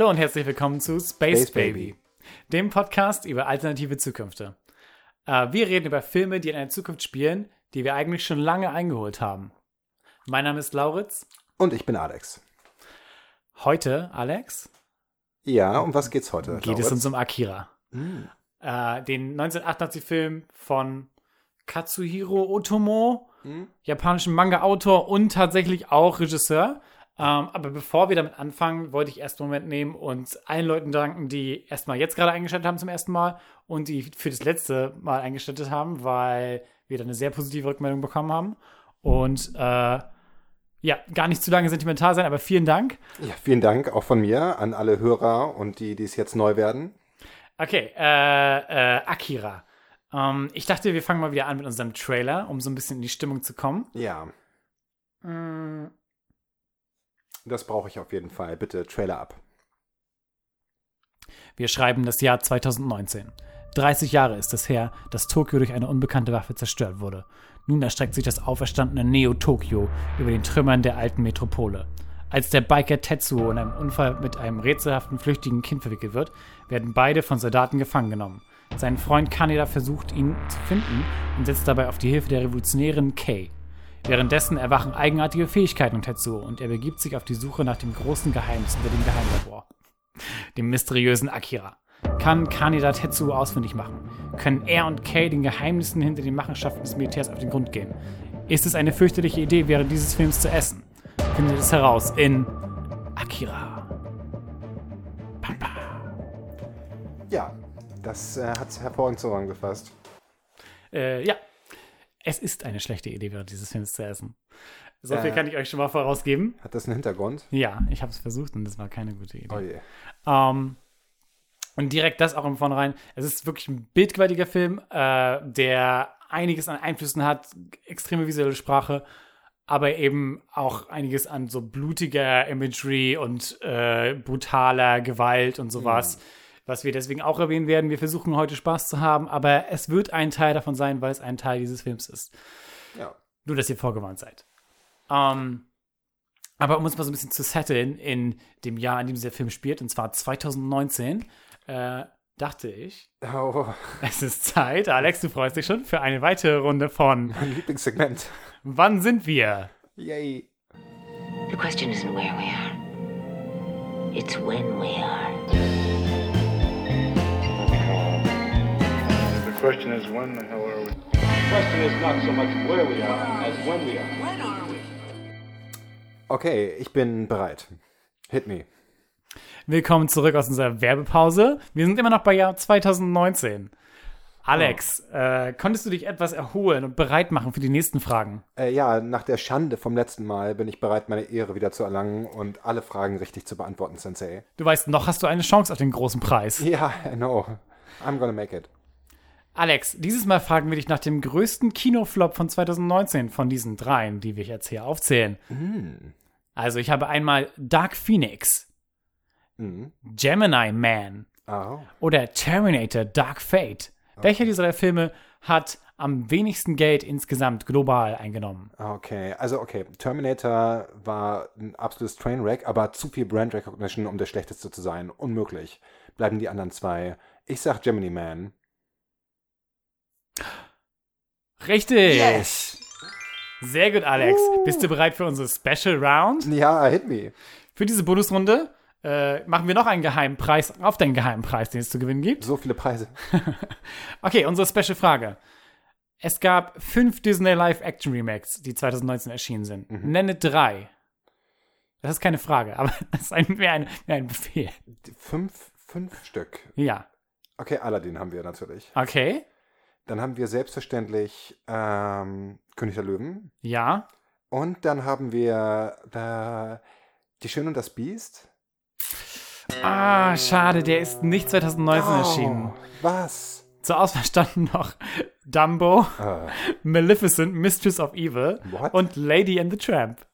Hallo und herzlich willkommen zu Space, Space Baby, Baby. dem Podcast über alternative Zukünfte. Äh, wir reden über Filme, die in einer Zukunft spielen, die wir eigentlich schon lange eingeholt haben. Mein Name ist Lauritz. Und ich bin Alex. Heute, Alex, Ja, um was geht's heute? geht es Lauritz? uns um Akira. Hm. Den 1988-Film von Katsuhiro Otomo, Hm? japanischen Manga-Autor und tatsächlich auch Regisseur. Ähm, aber bevor wir damit anfangen, wollte ich erst einen Moment nehmen und allen Leuten danken, die erstmal jetzt gerade eingeschaltet haben zum ersten Mal und die für das letzte Mal eingeschaltet haben, weil wir da eine sehr positive Rückmeldung bekommen haben. Und äh, ja, gar nicht zu lange sentimental sein, aber vielen Dank. Ja, vielen Dank auch von mir an alle Hörer und die, die es jetzt neu werden. Okay, äh, äh, Akira. Ähm, ich dachte, wir fangen mal wieder an mit unserem Trailer, um so ein bisschen in die Stimmung zu kommen. Ja, das brauche ich auf jeden Fall. Bitte Trailer ab. Wir schreiben das Jahr 2019. 30 Jahre ist es her, dass Tokio durch eine unbekannte Waffe zerstört wurde. Nun erstreckt sich das auferstandene Neo-Tokio über den Trümmern der alten Metropole. Als der Biker Tetsuo in einem Unfall mit einem rätselhaften flüchtigen Kind verwickelt wird, werden beide von Soldaten gefangen genommen. Sein Freund Kaneda versucht, ihn zu finden und setzt dabei auf die Hilfe der Revolutionärin Kei. Währenddessen erwachen eigenartige Fähigkeiten in Tetsuo und er begibt sich auf die Suche nach dem großen Geheimnis unter dem Geheimlabor dem mysteriösen Akira. Kann Kaneda Tetsuo ausfindig machen? Können er und Kei den Geheimnissen hinter den Machenschaften des Militärs auf den Grund gehen? Ist es eine fürchterliche Idee, während dieses Films zu essen? Findet es heraus in Akira. Ja, das äh, hat es hervorragend zusammengefasst. Äh, ja, es ist eine schlechte Idee, während dieses Films zu essen. So viel Äh. kann ich euch schon mal vorausgeben. Hat das einen Hintergrund? Ja, ich habe es versucht und das war keine gute Idee. Oh je. Ähm, und direkt das auch im Vornherein. Es ist wirklich ein bildgewaltiger Film, äh, der einiges an Einflüssen hat, extreme visuelle Sprache, aber eben auch einiges an so blutiger Imagery und äh, brutaler Gewalt und sowas, was wir deswegen auch erwähnen werden. Wir versuchen heute Spaß zu haben, aber es wird ein Teil davon sein, weil es ein Teil dieses Films ist. Ja. Nur, dass ihr vorgewarnt seid. Ähm, aber um uns mal so ein bisschen zu setteln in dem Jahr, in dem dieser Film spielt, und zwar 2019, äh, dachte ich, Oh, es ist Zeit, Alex, du freust dich schon, für eine weitere Runde von mein Lieblingssegment. Wann sind wir? Yay. The question isn't where we are, it's when we are. Question is, when the hell are we? question is not so much where we are as when we are. Okay, ich bin bereit. Hit me. Willkommen zurück aus unserer Werbepause. Wir sind immer noch bei Jahr 2019. Alex, äh, konntest du dich etwas erholen und bereit machen für die nächsten Fragen? Äh, ja, nach der Schande vom letzten Mal bin ich bereit, meine Ehre wieder zu erlangen und alle Fragen richtig zu beantworten, Sensei. Du weißt, noch hast du eine Chance auf den großen Preis. Ja, I know. I'm gonna make it. Alex, dieses Mal fragen wir dich nach dem größten Kinoflop von 2019 von diesen dreien, die wir jetzt hier aufzählen. Also ich habe einmal Dark Phoenix, Gemini Man Oh. oder Terminator Dark Fate. Welcher dieser drei Filme hat am wenigsten Geld insgesamt global eingenommen? Okay, also okay, Terminator war ein absolutes Trainwreck, aber zu viel Brand Recognition, um der schlechteste zu sein. Unmöglich. Bleiben die anderen zwei. Ich sag Gemini Man. Richtig! Sehr gut, Alex. Bist du bereit für unsere Special Round? Ja, hit me. Für diese Bonusrunde äh, machen wir noch einen geheimen Preis auf den geheimen Preis, den es zu gewinnen gibt. So viele Preise. Okay, unsere Special Frage. Es gab fünf Disney Live-Action Remakes, die 2019 erschienen sind. Nenne drei. Das ist keine Frage, aber das ist ein, mehr, ein, mehr ein Befehl. Fünf, fünf Stück. Ja. Okay, Aladdin haben wir natürlich. Okay. Dann haben wir selbstverständlich ähm, König der Löwen. Ja. Und dann haben wir äh, Die Schöne und das Biest. Ah, schade, der ist nicht 2019 erschienen. Oh, was? Zur Auswahl standen noch Dumbo, Äh, Maleficent, Mistress of Evil What? und Lady and the Tramp.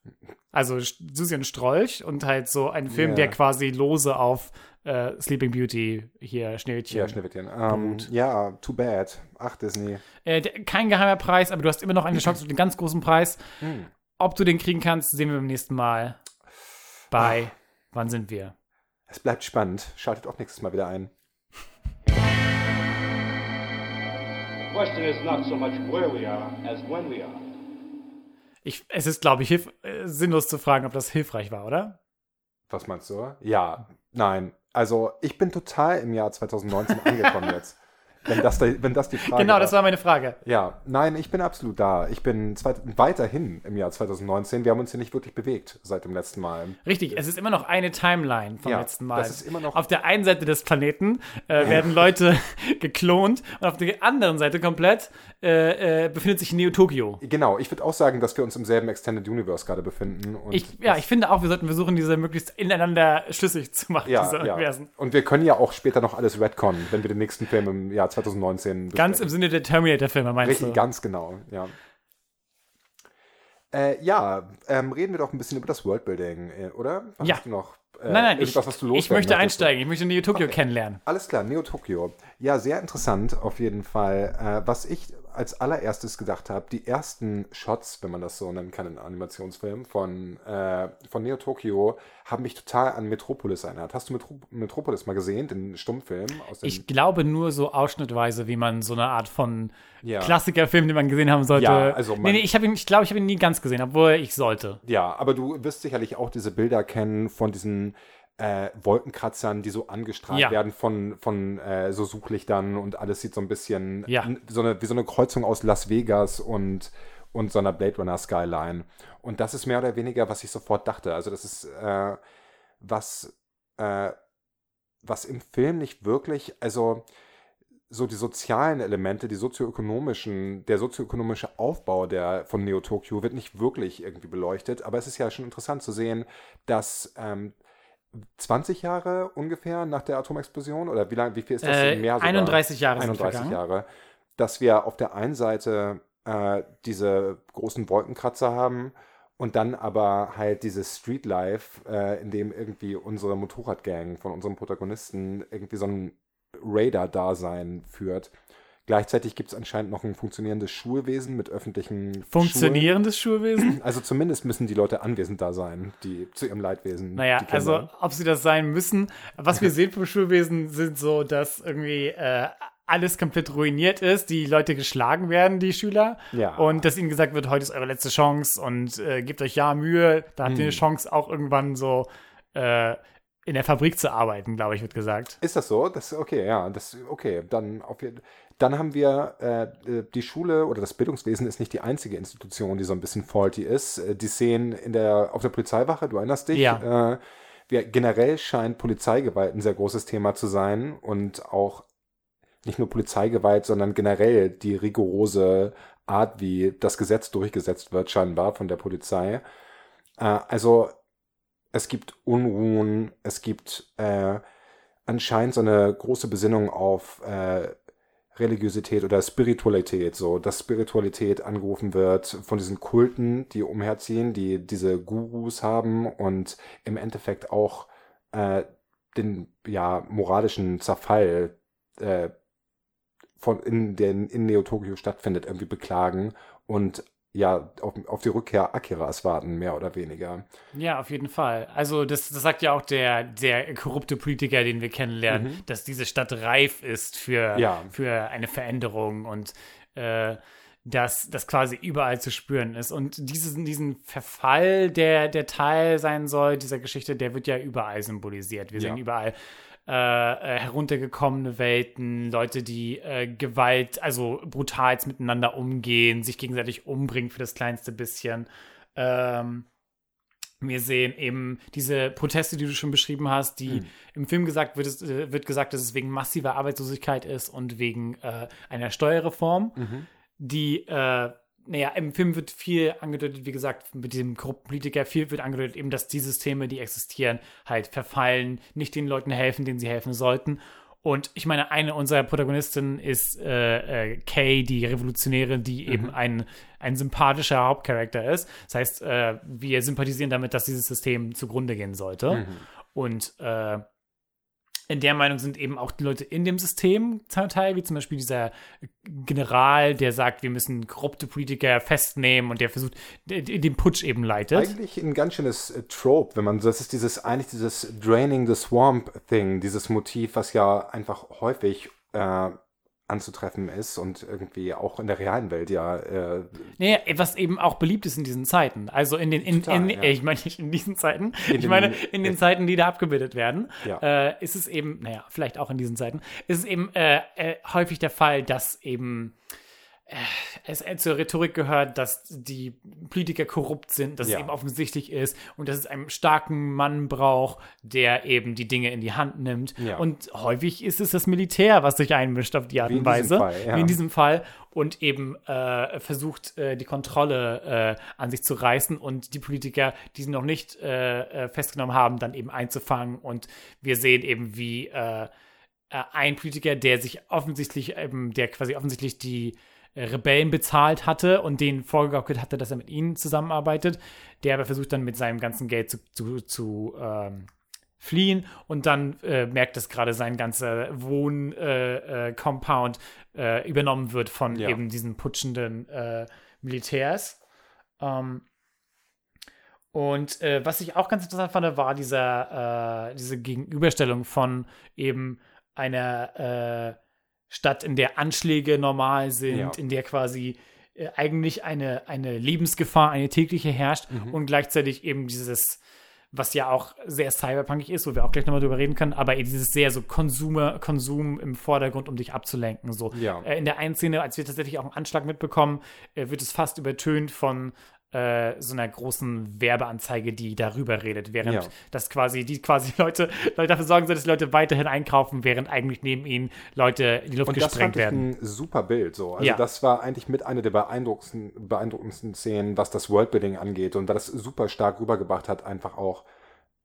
Also Susi und Strolch und halt so ein Film, Ja. der quasi lose auf äh, Sleeping Beauty hier Schneewittchen. ja, Schneewittchen. Ähm, ja, too bad. Ach, Disney. Äh, kein geheimer Preis, aber du hast immer noch eine Chance auf den ganz großen Preis. Ob du den kriegen kannst, sehen wir beim nächsten Mal bei Wann sind wir? Es bleibt spannend. Schaltet auch nächstes Mal wieder ein. The question is not so much where we are as when we are. Ich, es ist, glaube ich, hilf, äh, sinnlos zu fragen, ob das hilfreich war, oder? Was meinst du? Ja, nein. Also, ich bin total im Jahr 2019 angekommen jetzt. Wenn das, da, wenn das die Frage genau, das war meine Frage. Ja, nein, ich bin absolut da. Ich bin weiterhin im Jahr 2019. Wir haben uns hier nicht wirklich bewegt seit dem letzten Mal. Richtig, es ist immer noch eine Timeline vom Ja, letzten Mal. das ist immer noch- auf der einen Seite des Planeten äh, werden Leute geklont und auf der anderen Seite komplett äh, äh, befindet sich Neo Tokyo. Genau, ich würde auch sagen, dass wir uns im selben Extended Universe gerade befinden. Ich, ja, ich finde auch, wir sollten versuchen, diese möglichst ineinander schlüssig zu machen, ja, diese ja. Universen. Und wir können ja auch später noch alles retconnen, wenn wir den nächsten Film im Jahr 2019 Ganz im Sinne der Terminator-Filme, meinst Richtig, du? ganz genau, ja. Äh, ja, ähm, reden wir doch ein bisschen über das Worldbuilding, äh, oder? Was Ja. Hast du noch? Äh, Nein, nein, ich, ich möchte einsteigen. Ich möchte Neo Tokyo kennenlernen. Alles klar, Neo Tokyo. Ja, sehr interessant auf jeden Fall. Äh, was ich als allererstes gedacht habe, die ersten Shots, wenn man das so nennen kann in Animationsfilmen, von, äh, von Neo Tokyo, haben mich total an Metropolis erinnert. Hast du Metro Metropolis mal gesehen, den Stummfilm? Ich glaube nur so ausschnittweise, wie man so eine Art von Ja. Klassikerfilm, den man gesehen haben sollte. Ja, also nee, nee, ich ihn, ich glaube, ich habe ihn nie ganz gesehen, obwohl ich sollte. Ja, aber du wirst sicherlich auch diese Bilder kennen von diesen äh, Wolkenkratzern, die so angestrahlt Ja. werden von, von äh, so Suchlichtern und alles sieht so ein bisschen Ja. so eine, wie so eine Kreuzung aus Las Vegas und, und so einer Blade Runner Skyline. Und das ist mehr oder weniger, was ich sofort dachte. Also das ist äh, was, äh, was im Film nicht wirklich, also so die sozialen Elemente, die sozioökonomischen, der sozioökonomische Aufbau der, von Neo Tokyo wird nicht wirklich irgendwie beleuchtet, aber es ist ja schon interessant zu sehen, dass ähm, 20 Jahre ungefähr nach der Atomexplosion oder wie lange, wie viel ist das Äh, im Meer sogar? 31 Jahre sind 31 vergangen. Jahre, dass wir auf der einen Seite äh, diese großen Wolkenkratzer haben und dann aber halt dieses Streetlife, äh, in dem irgendwie unsere Motorradgang von unserem Protagonisten irgendwie so ein Radar-Dasein führt. Gleichzeitig gibt es anscheinend noch ein funktionierendes Schulwesen mit öffentlichen Schulen. Funktionierendes Schulwesen? Also zumindest müssen die Leute anwesend da sein, die zu ihrem Leidwesen. Naja, also ob sie das sein müssen. Was wir sehen vom Schulwesen sind so, dass irgendwie äh, alles komplett ruiniert ist, die Leute geschlagen werden, die Schüler. Ja. Und dass ihnen gesagt wird, heute ist eure letzte Chance und äh, gebt euch ja Mühe, da habt ihr Hm. eine Chance, auch irgendwann so äh, in der Fabrik zu arbeiten, glaube ich, wird gesagt. Ist das so? Das okay, ja, das okay. Dann auf jeden Dann haben wir äh, die Schule oder das Bildungswesen ist nicht die einzige Institution, die so ein bisschen faulty ist. Äh, Die Szenen in der auf der Polizeiwache, du erinnerst dich? Ja. Äh, wir, generell scheint Polizeigewalt ein sehr großes Thema zu sein und auch nicht nur Polizeigewalt, sondern generell die rigorose Art, wie das Gesetz durchgesetzt wird, scheinbar von der Polizei. Äh, also es gibt Unruhen, es gibt äh, anscheinend so eine große Besinnung auf äh, Religiosität oder Spiritualität, so dass Spiritualität angerufen wird von diesen Kulten, die umherziehen, die diese Gurus haben und im Endeffekt auch äh, den ja moralischen Zerfall äh, von in den in Neo Tokyo stattfindet irgendwie beklagen und ja auf, auf die Rückkehr Akiras warten mehr oder weniger. Ja, auf jeden Fall. Also das, das sagt ja auch der, der korrupte Politiker, den wir kennenlernen, dass diese Stadt reif ist für, Mhm. Ja. für eine Veränderung und äh, dass das quasi überall zu spüren ist. Und diesen, diesen Verfall, der der Teil sein soll, dieser Geschichte, der wird ja überall symbolisiert. Wir Ja. sehen überall äh, äh, heruntergekommene Welten, Leute, die äh, Gewalt, also brutal miteinander umgehen, sich gegenseitig umbringen für das kleinste bisschen. Ähm, wir sehen eben diese Proteste, die du schon beschrieben hast, die im Film gesagt wird, es, äh, wird gesagt, dass es wegen massiver Arbeitslosigkeit ist und wegen äh, einer Steuerreform, die, äh, naja, im Film wird viel angedeutet, wie gesagt, mit diesem korrupten Politiker, viel wird angedeutet eben, dass die Systeme, die existieren, halt verfallen, nicht den Leuten helfen, denen sie helfen sollten. Und ich meine, eine unserer Protagonistinnen ist äh, äh, Kay, die Revolutionäre, die eben ein, ein sympathischer Hauptcharakter ist. Das heißt, äh, wir sympathisieren damit, dass dieses System zugrunde gehen sollte. Und äh, in der Meinung sind eben auch die Leute in dem System zum Teil, wie zum Beispiel dieser General, der sagt, wir müssen korrupte Politiker festnehmen und der versucht, den Putsch eben leitet. Eigentlich ein ganz schönes äh, Trope, wenn man, das ist dieses, eigentlich dieses Draining the Swamp Thing, dieses Motiv, was ja einfach häufig äh, anzutreffen ist und irgendwie auch in der realen Welt ja, äh, Nee, was eben auch beliebt ist in diesen Zeiten. Also in den, in, Total, in, ja. ich meine nicht in diesen Zeiten, In ich den- meine in den Zeiten, die da abgebildet werden, Ja. äh, ist es eben, naja, vielleicht auch in diesen Zeiten, ist es eben äh, äh, häufig der Fall, dass eben äh, es äh, zur Rhetorik gehört, dass die Politiker korrupt sind, dass Ja. es eben offensichtlich ist und dass es einen starken Mann braucht, der eben die Dinge in die Hand nimmt. Ja. Und häufig ist es das Militär, was sich einmischt auf die Art und Weise. Fall, ja. Wie in diesem Fall und eben äh, versucht, äh, die Kontrolle äh, an sich zu reißen und die Politiker, die sie noch nicht äh, äh, festgenommen haben, dann eben einzufangen. Und wir sehen eben, wie ein Politiker, der sich offensichtlich eben, der quasi offensichtlich die Rebellen bezahlt hatte und denen vorgegaukelt hatte, dass er mit ihnen zusammenarbeitet, der aber versucht dann mit seinem ganzen Geld zu, zu, zu ähm, fliehen und dann äh, merkt, dass gerade sein ganzer Wohn-Compound äh, Compound, äh, übernommen wird von Ja. eben diesen putschenden äh, Militärs. Ähm, und äh, was ich auch ganz interessant fand, war dieser, äh, diese Gegenüberstellung von eben einer äh, Stadt, in der Anschläge normal sind, Ja. in der quasi äh, eigentlich eine, eine Lebensgefahr, eine tägliche herrscht und gleichzeitig eben dieses, was ja auch sehr cyberpunkig ist, wo wir auch gleich nochmal drüber reden können, aber eben dieses sehr so Konsume, Konsum im Vordergrund, um dich abzulenken. So. Ja. Äh, in der einen Szene, als wir tatsächlich auch einen Anschlag mitbekommen, äh, wird es fast übertönt von äh, so einer großen Werbeanzeige, die darüber redet, während Ja. das quasi, die quasi Leute, Leute dafür sorgen soll, dass Leute weiterhin einkaufen, während eigentlich neben ihnen Leute in die Luft Und das gesprengt fand ich werden. ein super Bild. So. Also Ja. das war eigentlich mit einer der beeindruckendsten, beeindruckendsten Szenen, was das Worldbuilding angeht und da das super stark rübergebracht hat, einfach auch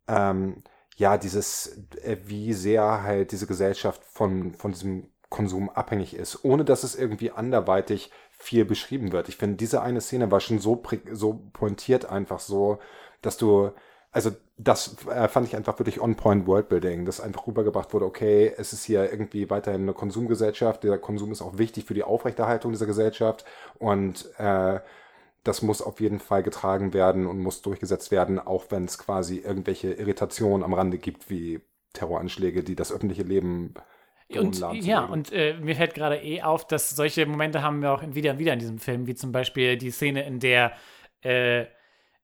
ähm, ja dieses, äh, wie sehr halt diese Gesellschaft von, von diesem Konsum abhängig ist, ohne dass es irgendwie anderweitig viel beschrieben wird. Ich finde, diese eine Szene war schon so, so pointiert einfach so, dass du, also das äh, fand ich einfach wirklich on-point Worldbuilding, dass einfach rübergebracht wurde, okay, es ist hier irgendwie weiterhin eine Konsumgesellschaft, der Konsum ist auch wichtig für die Aufrechterhaltung dieser Gesellschaft und äh, das muss auf jeden Fall getragen werden und muss durchgesetzt werden, auch wenn es quasi irgendwelche Irritationen am Rande gibt, wie Terroranschläge, die das öffentliche Leben Und ja, und äh, mir fällt gerade eh auf, dass solche Momente haben wir auch wieder und wieder in diesem Film, wie zum Beispiel die Szene, in der äh,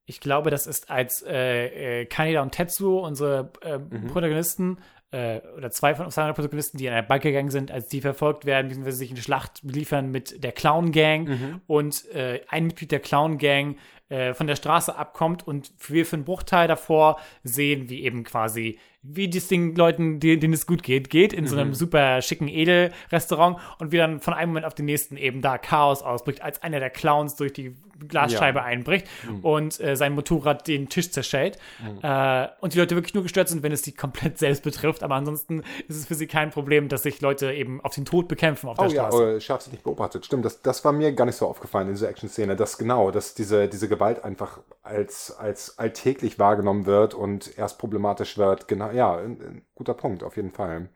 ich glaube, das ist als äh, äh, Kaneda und Tetsuo, unsere äh, Mhm. Protagonisten, äh, oder zwei von seinen Protagonisten, die in einer Bank gegangen sind, als die verfolgt werden, beziehungsweise sich eine Schlacht liefern mit der Clown Gang Mhm. und ein Mitglied der Clown Gang äh, von der Straße abkommt und wir für einen Bruchteil davor sehen, wie eben quasi, wie das Ding Leuten, die- denen es gut geht, geht, in so einem super schicken Edelrestaurant und wie dann von einem Moment auf den nächsten eben da Chaos ausbricht, als einer der Clowns durch die Glasscheibe Ja. einbricht und äh, sein Motorrad den Tisch zerschellt. Äh, und die Leute wirklich nur gestört sind, wenn es sie komplett selbst betrifft, aber ansonsten ist es für sie kein Problem, dass sich Leute eben auf den Tod bekämpfen auf Oh der ja, Straße. oh, scharf nicht beobachtet. Stimmt, das, das war mir gar nicht so aufgefallen in dieser Action-Szene, dass genau, dass diese, diese Gewalt einfach als, als alltäglich wahrgenommen wird und erst problematisch wird. Genau, ja, ein, ein guter Punkt, auf jeden Fall.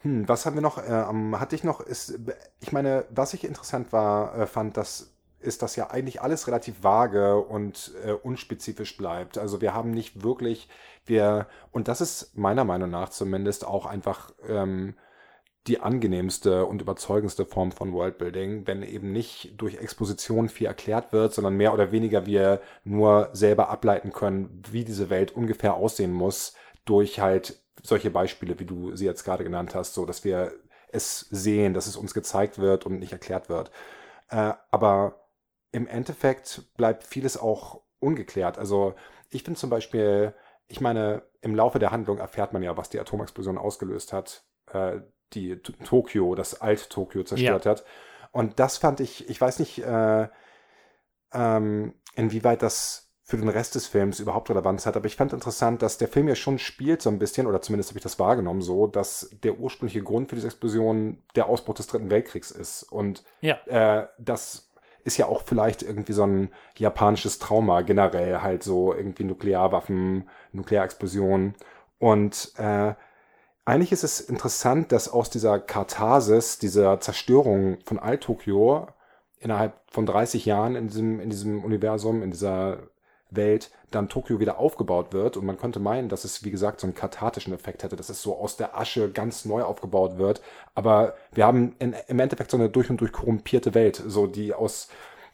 Hm, was haben wir noch? Ähm, hatte ich noch, ist, ich meine, was ich interessant war, äh, fand, dass ist, dass ja eigentlich alles relativ vage und äh, unspezifisch bleibt. Also wir haben nicht wirklich, wir, und das ist meiner Meinung nach zumindest auch einfach ähm, die angenehmste und überzeugendste Form von Worldbuilding, wenn eben nicht durch Exposition viel erklärt wird, sondern mehr oder weniger wir nur selber ableiten können, wie diese Welt ungefähr aussehen muss, durch halt solche Beispiele, wie du sie jetzt gerade genannt hast, so dass wir es sehen, dass es uns gezeigt wird und nicht erklärt wird. Äh, aber im Endeffekt bleibt vieles auch ungeklärt. Also ich finde zum Beispiel, ich meine, im Laufe der Handlung erfährt man ja, was die Atomexplosion ausgelöst hat, äh, die Tokio, das Alt-Tokio zerstört hat. Und das fand ich, ich weiß nicht, äh, ähm, inwieweit das für den Rest des Films überhaupt Relevanz hat, aber ich fand interessant, dass der Film ja schon spielt so ein bisschen, oder zumindest habe ich das wahrgenommen so, dass der ursprüngliche Grund für diese Explosion der Ausbruch des Dritten Weltkriegs ist. Und Ja. äh, das ist ja auch vielleicht irgendwie so ein japanisches Trauma generell, halt so irgendwie Nuklearwaffen, Nuklearexplosionen. Und äh, Eigentlich ist es interessant, dass aus dieser Katharsis, dieser Zerstörung von Alt-Tokio innerhalb von 30 Jahren in diesem, in diesem Universum, in dieser Welt, dann Tokio wieder aufgebaut wird. Und man könnte meinen, dass es, wie gesagt, so einen kathartischen Effekt hätte, dass es so aus der Asche ganz neu aufgebaut wird. Aber wir haben in, im Endeffekt so eine durch und durch korrumpierte Welt, so die aus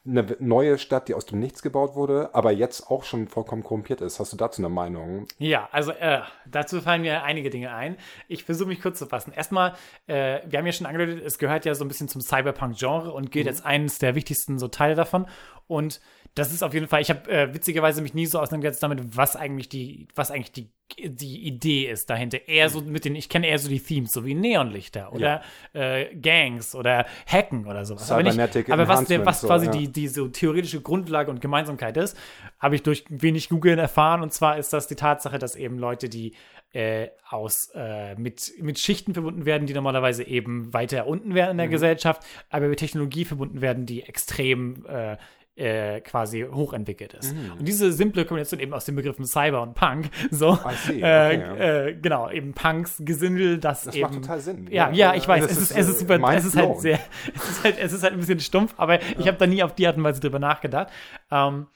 eine neue Stadt, die aus dem Nichts gebaut wurde, aber jetzt auch schon vollkommen korrumpiert ist. Hast du dazu eine Meinung? Ja, also äh, dazu fallen mir einige Dinge ein. Ich versuche mich kurz zu fassen. Erstmal, äh, wir haben ja schon angedeutet, es gehört ja so ein bisschen zum Cyberpunk-Genre und gilt als eines der wichtigsten so Teile davon. Und das ist auf jeden Fall, ich habe äh, witzigerweise mich nie so auseinandergesetzt damit, was eigentlich die, was eigentlich die, die Idee ist dahinter. Eher so mit den, ich kenne eher so die Themes, so wie Neonlichter oder äh, Gangs oder Hacken oder sowas. Aber, nicht, aber was, der, was so, quasi ja. die, die so theoretische Grundlage und Gemeinsamkeit ist, habe ich durch wenig Googeln erfahren. Und zwar ist das die Tatsache, dass eben Leute, die äh, aus äh, mit, mit Schichten verbunden werden, die normalerweise eben weiter unten wären in Mhm. der Gesellschaft, aber mit Technologie verbunden werden, die extrem äh, äh, quasi hochentwickelt ist. Mhm. Und diese simple Kombination eben aus den Begriffen Cyber und Punk, so, see, äh, okay, ja. äh, genau, eben Punks Gesindel, das, Das eben, macht total Sinn. Ja, ja, ich weiß, Das es ist, ist, es ist äh, super, es ist halt sehr, es ist halt, es ist halt ein bisschen stumpf, aber ich habe da nie auf die Art und Weise drüber nachgedacht. Ähm,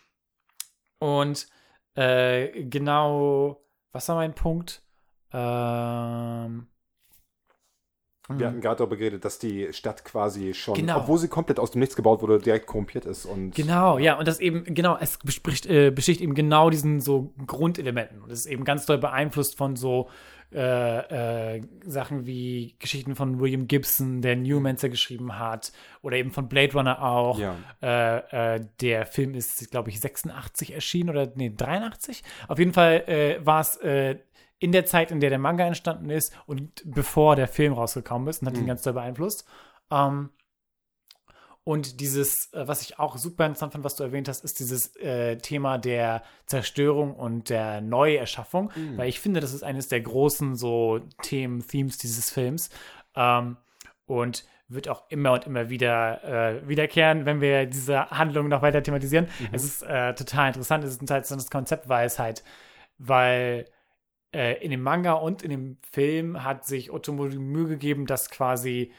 und äh, genau, was war mein Punkt? Ähm, Wir hatten gerade darüber geredet, dass die Stadt quasi schon, Genau. obwohl sie komplett aus dem Nichts gebaut wurde, direkt korrumpiert ist. Und Genau, ja, und das eben, genau, es bespricht, äh, besticht eben genau diesen so Grundelementen. Und es ist eben ganz doll beeinflusst von so äh, äh, Sachen wie Geschichten von William Gibson, der Newmancer geschrieben hat, oder eben von Blade Runner auch. Ja. Äh, äh, der Film ist, glaube ich, 86 erschienen oder nee, 83. Auf jeden Fall äh, war es in der Zeit, in der der Manga entstanden ist und bevor der Film rausgekommen ist und hat ihn ganz doll beeinflusst. Ähm, und dieses, äh, was ich auch super interessant fand, was du erwähnt hast, ist dieses äh, Thema der Zerstörung und der Neuerschaffung, weil ich finde, das ist eines der großen so Themen, Themes dieses Films. Ähm, und wird auch immer und immer wieder äh, wiederkehren, wenn wir diese Handlung noch weiter thematisieren. Es ist äh, total interessant, es ist ein interessantes Konzept, weil es halt, weil äh, in dem Manga und in dem Film hat sich Otomo die Mühe gegeben, dass quasi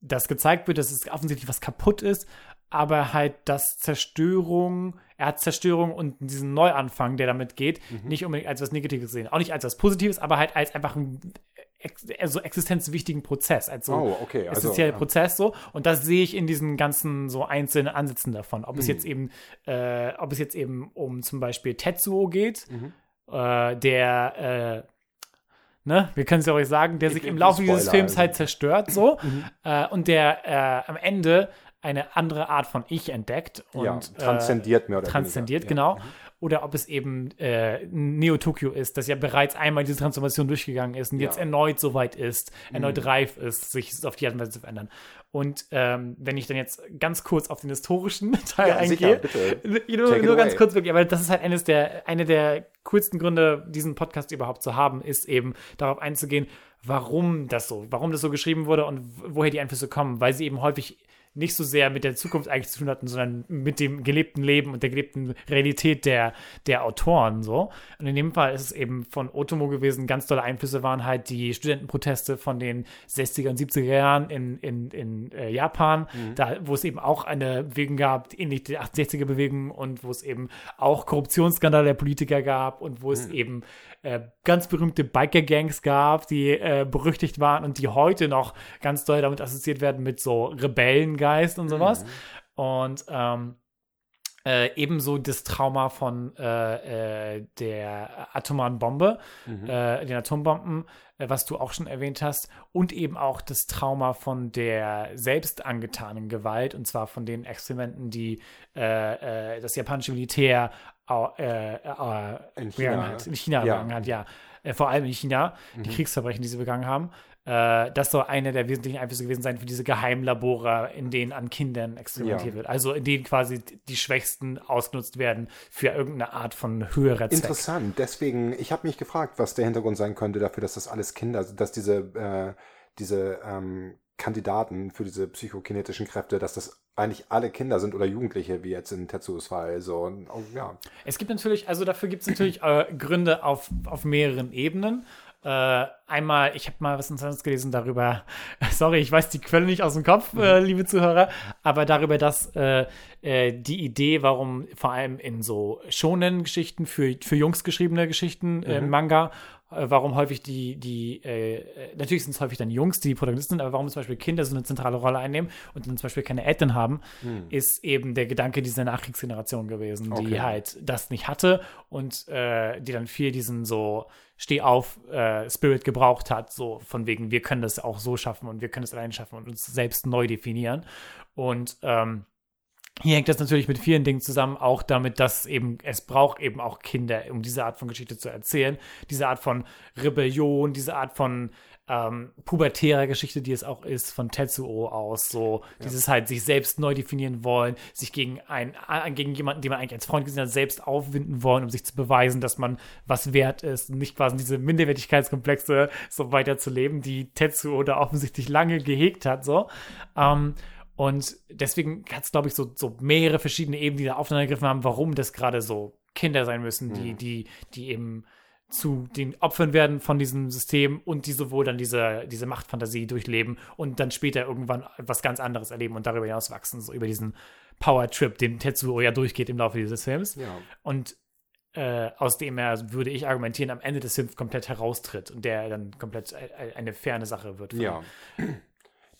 das gezeigt wird, dass es offensichtlich was kaputt ist, aber halt das Zerstörung, er hat Zerstörung und diesen Neuanfang, der damit geht, Mhm. nicht unbedingt als was Negatives gesehen. Auch nicht als was Positives, aber halt als einfach einen ex also existenzwichtigen Prozess, als so Oh, okay, also, ja. Prozess so. Und das sehe ich in diesen ganzen so einzelnen Ansätzen davon. Ob Mhm. es jetzt eben, äh, ob es jetzt eben um zum Beispiel Tetsuo geht, Mhm. Äh, der äh, ne, wir können es ja euch sagen, der sich im ich- Laufe dieses Spoiler, Films also. halt zerstört, so, äh, und der äh, am Ende eine andere Art von Ich entdeckt und Ja, transzendiert mehr oder transzendiert, weniger. Ja. Mhm. Oder ob es eben äh, Neo Tokyo ist, das ja bereits einmal diese Transformation durchgegangen ist und jetzt Ja. Mhm. erneut so weit ist, erneut reif ist, sich auf die Art und Weise zu verändern. Und ähm, wenn ich dann jetzt ganz kurz auf den historischen Teil Ja, sicher, eingehe, bitte. nur, nur ganz kurz wirklich, aber das ist halt eines der, eine der coolsten Gründe, diesen Podcast überhaupt zu haben, ist eben darauf einzugehen, warum das so, warum das so geschrieben wurde und woher die Einflüsse kommen, weil sie eben häufig nicht so sehr mit der Zukunft eigentlich zu tun hatten, sondern mit dem gelebten Leben und der gelebten Realität der, der Autoren so. Und in dem Fall ist es eben von Otomo gewesen, ganz tolle Einflüsse waren halt die Studentenproteste von den 60er und 70er Jahren in, in, in äh, Japan, da, wo es eben auch eine Bewegung gab, ähnlich die 68er Bewegung und wo es eben auch Korruptionsskandale der Politiker gab und wo es eben äh, ganz berühmte Biker-Gangs gab, die äh, berüchtigt waren und die heute noch ganz doll damit assoziiert werden mit so Rebellengeist und sowas. Und ähm, äh, ebenso das Trauma von äh, äh, der atomaren Bombe, äh, den Atombomben, äh, was du auch schon erwähnt hast, und eben auch das Trauma von der selbst angetanen Gewalt, und zwar von den Experimenten, die äh, das japanische Militär In China. hat, in China Ja. begangen hat, ja. Vor allem in China, die Kriegsverbrechen, die sie begangen haben. Äh, das soll einer der wesentlichen Einflüsse gewesen sein für diese Geheimlabore, in denen an Kindern experimentiert Ja. wird. Also in denen quasi die Schwächsten ausgenutzt werden für irgendeine Art von höherer Zweck. Interessant. Deswegen, ich habe mich gefragt, was der Hintergrund sein könnte dafür, dass das alles Kinder, dass diese, äh, diese ähm, Kandidaten für diese psychokinetischen Kräfte, dass das eigentlich alle Kinder sind oder Jugendliche, wie jetzt in Tetsuos Fall. So, und, oh, ja. Es gibt natürlich, also dafür gibt es natürlich äh, Gründe auf, auf mehreren Ebenen. Äh, einmal, ich habe mal was Interessantes gelesen darüber, sorry, ich weiß die Quelle nicht aus dem Kopf, äh, liebe Zuhörer, aber darüber, dass äh, äh, die Idee, warum vor allem in so Shonen-Geschichten, für, für Jungs geschriebene Geschichten, äh, Manga, äh, warum häufig die, die, äh, äh, natürlich sind es häufig dann Jungs, die, die Protagonisten sind, aber warum zum Beispiel Kinder so eine zentrale Rolle einnehmen und dann zum Beispiel keine Eltern haben, ist eben der Gedanke dieser Nachkriegsgeneration gewesen, die Okay. halt das nicht hatte und äh, die dann viel diesen so Steh-auf-Spirit gebraucht hat, so von wegen, wir können das auch so schaffen und wir können es allein schaffen und uns selbst neu definieren. Und ähm, hier hängt das natürlich mit vielen Dingen zusammen, auch damit, dass eben es braucht eben auch Kinder, um diese Art von Geschichte zu erzählen, diese Art von Rebellion, diese Art von ähm, pubertärer Geschichte, die es auch ist, von Tetsuo aus, so dieses halt sich selbst neu definieren wollen, sich gegen ein, äh, gegen jemanden, den man eigentlich als Freund gesehen hat, selbst aufwinden wollen, um sich zu beweisen, dass man was wert ist und nicht quasi diese Minderwertigkeitskomplexe so weiter zu leben, die Tetsuo da offensichtlich lange gehegt hat, so. Ähm, und deswegen hat es, glaube ich, so, so mehrere verschiedene Ebenen, die da aufeinandergegriffen haben, warum das gerade so Kinder sein müssen, die, die, die eben zu den Opfern werden von diesem System und die sowohl dann diese, diese Machtfantasie durchleben und dann später irgendwann was ganz anderes erleben und darüber hinaus wachsen, so über diesen Power-Trip, den Tetsuo ja durchgeht im Laufe dieses Films. Ja. Und äh, aus dem er, würde ich argumentieren, am Ende des Films komplett heraustritt und der dann komplett äh, eine ferne Sache wird. von Ja.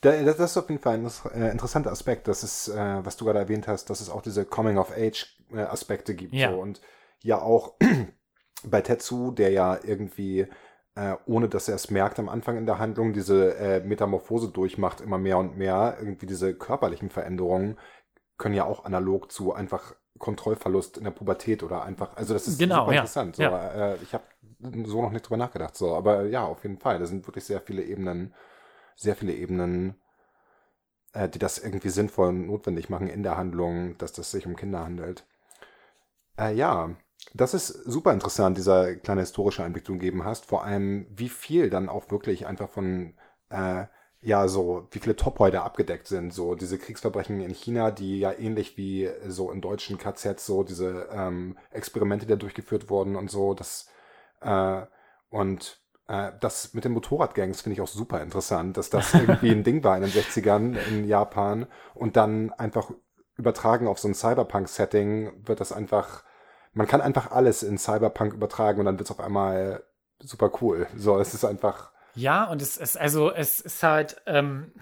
Da, das ist auf jeden Fall ein äh, interessanter Aspekt, dass es, äh, was du gerade erwähnt hast, dass es auch diese Coming-of-Age-Aspekte gibt. Ja. So. Und ja auch bei Tetsu, der ja irgendwie, äh, ohne dass er es merkt am Anfang in der Handlung, diese äh, Metamorphose durchmacht, immer mehr und mehr, irgendwie diese körperlichen Veränderungen können ja auch analog zu einfach Kontrollverlust in der Pubertät oder einfach, also das ist Genau, super ja. interessant. So, Ja. äh, ich habe so noch nicht drüber nachgedacht. So, aber ja, auf jeden Fall. Da sind wirklich sehr viele Ebenen, sehr viele Ebenen, äh, die das irgendwie sinnvoll und notwendig machen in der Handlung, dass das sich um Kinder handelt. Äh, ja, das ist super interessant, dieser kleine historische Einblick, den du gegeben hast. Vor allem, wie viel dann auch wirklich einfach von, äh, ja, so, wie viele Top-Häuter abgedeckt sind. So, diese Kriegsverbrechen in China, die ja ähnlich wie so in deutschen KZs, so diese ähm, Experimente, die da durchgeführt wurden und so, das, äh, und das mit den Motorradgangs finde ich auch super interessant, dass das irgendwie ein Ding war in den 60ern in Japan und dann einfach übertragen auf so ein Cyberpunk-Setting wird das einfach, man kann einfach alles in Cyberpunk übertragen und dann wird es auf einmal super cool. So, es ist einfach, Ja, und es ist also, es ist halt, ähm,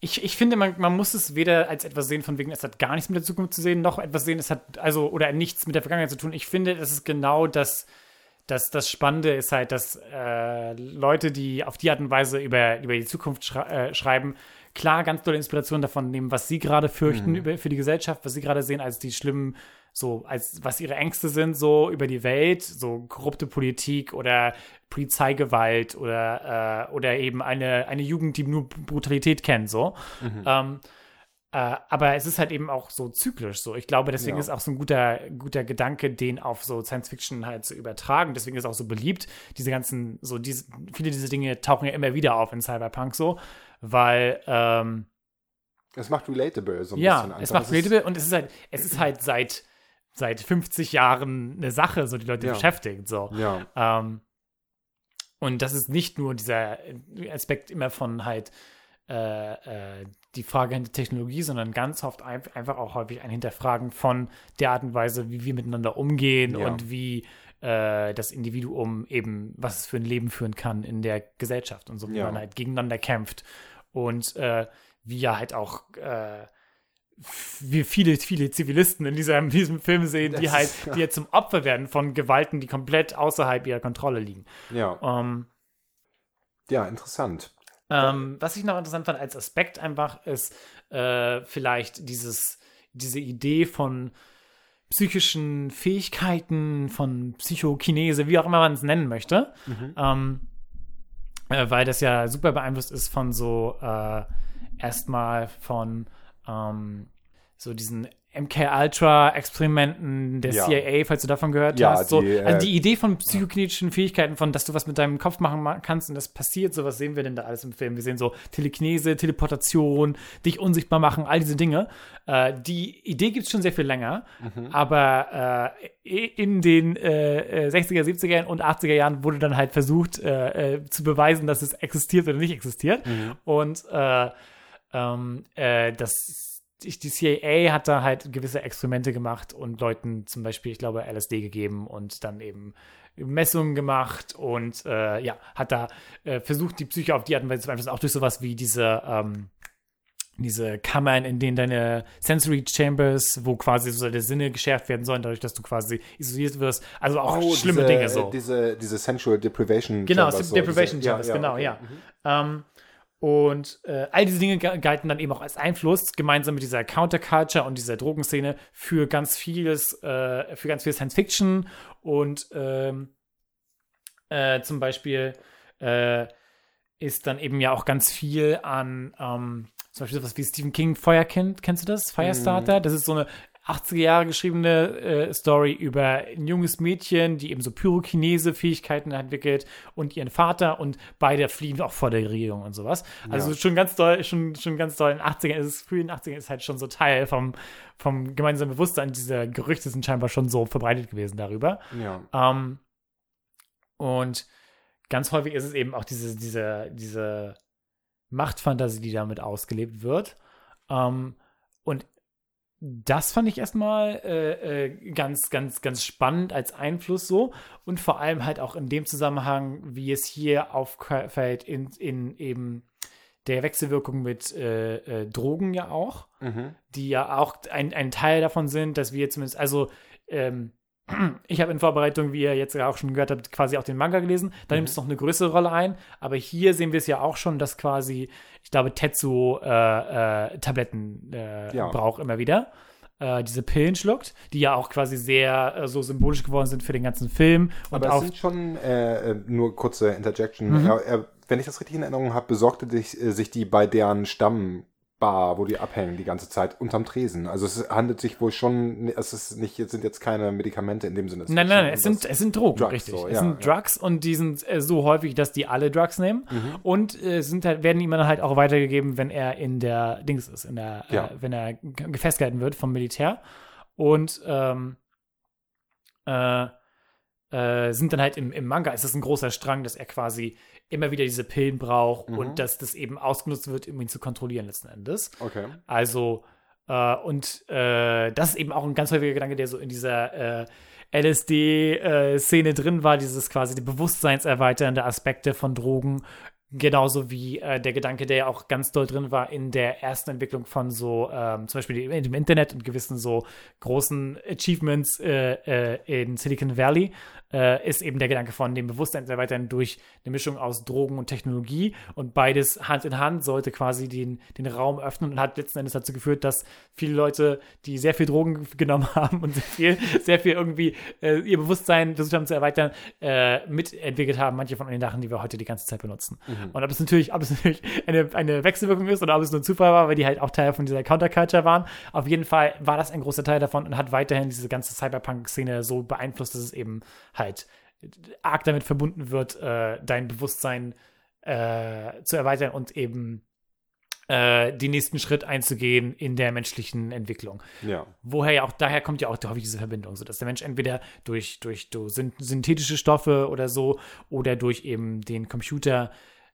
ich, ich finde, man, man muss es weder als etwas sehen, von wegen, es hat gar nichts mit der Zukunft zu sehen, noch etwas sehen, es hat, also, oder nichts mit der Vergangenheit zu tun. Ich finde, es ist genau das, das, das Spannende ist halt, dass äh, Leute, die auf die Art und Weise über, über die Zukunft schra äh, schreiben, klar ganz tolle Inspiration davon nehmen, was sie gerade fürchten über, für die Gesellschaft, was sie gerade sehen als die schlimmen, so als was ihre Ängste sind, so über die Welt, so korrupte Politik oder Polizeigewalt oder, äh, oder eben eine, eine Jugend, die nur Brutalität kennt, so. Ähm, äh, aber es ist halt eben auch so zyklisch so. Ich glaube, deswegen Ja. ist auch so ein guter, guter Gedanke, den auf so Science Fiction halt zu übertragen. Deswegen ist es auch so beliebt. Diese ganzen, so diese, viele dieser Dinge tauchen ja immer wieder auf in Cyberpunk so, weil ähm, es macht relatable so ein bisschen ja, es macht relatable und es ist halt, es ist halt seit seit 50 Jahren eine Sache, so die Leute Ja. beschäftigt so. Ja, Ähm, und das ist nicht nur dieser Aspekt immer von halt äh, äh, die Frage hinter Technologie, sondern ganz oft ein, einfach auch häufig ein Hinterfragen von der Art und Weise, wie wir miteinander umgehen Ja. und wie äh, das Individuum eben, was es für ein Leben führen kann in der Gesellschaft und so, wie Ja. man halt gegeneinander kämpft. Und äh, wie ja halt auch äh, wir viele, viele Zivilisten in diesem, diesem Film sehen, die Das halt, ist- die halt zum Opfer werden von Gewalten, die komplett außerhalb ihrer Kontrolle liegen. ja, Ähm, ja, interessant. Ähm, was ich noch interessant fand als Aspekt einfach ist äh, vielleicht dieses, diese Idee von psychischen Fähigkeiten, von Psychokinese, wie auch immer man es nennen möchte. Ähm, äh, weil das ja super beeinflusst ist von so äh, erstmal von ähm, so diesen MK-Ultra-Experimenten der Ja. CIA, falls du davon gehört Ja, hast. So, die, äh, also die Idee von psychokinetischen Fähigkeiten, von dass du was mit deinem Kopf machen ma- kannst und das passiert, so was sehen wir denn da alles im Film? Wir sehen so Telekinese, Teleportation, dich unsichtbar machen, all diese Dinge. Äh, die Idee gibt es schon sehr viel länger, Mhm. aber äh, in den äh, äh, 60er, 70er und 80er Jahren wurde dann halt versucht äh, äh, zu beweisen, dass es existiert oder nicht existiert. Mhm. Und äh, ähm, äh, das, die CIA hat da halt gewisse Experimente gemacht und Leuten zum Beispiel, ich glaube, LSD gegeben und dann eben Messungen gemacht und äh, ja, hat da äh, versucht, die Psyche auf die Art und Weise zu beeinflussen, auch durch sowas wie diese, ähm, diese Kammern, in denen deine Sensory Chambers, wo quasi so deine Sinne geschärft werden sollen, dadurch, dass du quasi isoliert wirst. Also auch schlimme Oh, diese, Dinge so. äh, Diese, diese Sensual Deprivation Genau, Chambers, Sleep Deprivation diese, Chambers, genau, okay. ja. Ähm, und äh, all diese Dinge ge- galten dann eben auch als Einfluss, gemeinsam mit dieser Counterculture und dieser Drogenszene für ganz vieles, äh, für ganz viel Science Fiction und ähm, äh, zum Beispiel äh, ist dann eben ja auch ganz viel an ähm, zum Beispiel sowas wie Stephen King Feuerkind, kennst du das? Firestarter? Das ist so eine 80er Jahre geschriebene äh, Story über ein junges Mädchen, die eben so Pyrokinese-Fähigkeiten entwickelt und ihren Vater und beide fliehen auch vor der Regierung und sowas. Also schon ganz doll, schon, schon ganz doll in den 80ern ist es, früh in den 80ern ist halt schon so Teil vom, vom gemeinsamen Bewusstsein. Diese Gerüchte sind scheinbar schon so verbreitet gewesen darüber. Ja. Ähm, und ganz häufig ist es eben auch diese, diese, diese Machtfantasie, die damit ausgelebt wird. Ähm, und das fand ich erstmal äh, äh, ganz, ganz, ganz spannend als Einfluss so. Und vor allem halt auch in dem Zusammenhang, wie es hier auffällt, in, in eben der Wechselwirkung mit äh, äh, Drogen ja auch Mhm. die ja auch ein, ein Teil davon sind, dass wir zumindest, also ähm, ich habe in Vorbereitung, wie ihr jetzt auch schon gehört habt, quasi auch den Manga gelesen. Da nimmt es noch eine größere Rolle ein. Aber hier sehen wir es ja auch schon, dass quasi, ich glaube, Tetsu äh, äh, Tabletten äh, Ja. braucht immer wieder. Äh, diese Pillen schluckt, die ja auch quasi sehr äh, so symbolisch geworden sind für den ganzen Film. Und Aber es auch sind schon, äh, nur kurze Interjection, Mhm. wenn ich das richtig in Erinnerung habe, besorgte dich, sich die bei deren Stammbar, wo die abhängen die ganze Zeit, unterm Tresen. Also es handelt sich wohl schon, es ist nicht, es sind jetzt keine Medikamente in dem Sinne. Nein, nein, nein, es sind, es sind Drogen, Drugs, richtig. so, es ja, sind ja. Drugs und die sind äh, so häufig, dass die alle Drugs nehmen und äh, sind halt, werden ihm dann halt auch weitergegeben, wenn er in der Dings ist, in der, Ja. äh, wenn er festgehalten wird vom Militär. Und ähm, äh, äh, sind dann halt im, im Manga, ist es ein großer Strang, dass er quasi immer wieder diese Pillen braucht Mhm. und dass das eben ausgenutzt wird, um ihn zu kontrollieren letzten Endes. Okay. Also, äh, und äh, das ist eben auch ein ganz häufiger Gedanke, der so in dieser äh, LSD-Szene drin war, dieses quasi die bewusstseinserweiternde Aspekte von Drogen. Genauso wie äh, der Gedanke, der ja auch ganz doll drin war in der ersten Entwicklung von so, ähm, zum Beispiel dem Internet und gewissen so großen Achievements äh, äh, in Silicon Valley, äh, ist eben der Gedanke von dem Bewusstseinserweitern durch eine Mischung aus Drogen und Technologie. Und beides Hand in Hand sollte quasi den, den Raum öffnen und hat letzten Endes dazu geführt, dass viele Leute, die sehr viel Drogen genommen haben und sehr viel, sehr viel irgendwie äh, ihr Bewusstsein versucht haben zu erweitern, äh, mitentwickelt haben, manche von den Sachen, die wir heute die ganze Zeit benutzen. Und ob es natürlich, ob es natürlich eine, eine Wechselwirkung ist oder ob es nur ein Zufall war, weil die halt auch Teil von dieser Counterculture waren. Auf jeden Fall war das ein großer Teil davon und hat weiterhin diese ganze Cyberpunk-Szene so beeinflusst, dass es eben halt arg damit verbunden wird, äh, dein Bewusstsein äh, zu erweitern und eben äh, den nächsten Schritt einzugehen in der menschlichen Entwicklung. Ja. Woher ja auch, daher kommt ja auch häufig diese Verbindung, so dass der Mensch entweder durch, durch, durch syn- synthetische Stoffe oder so oder durch eben den Computer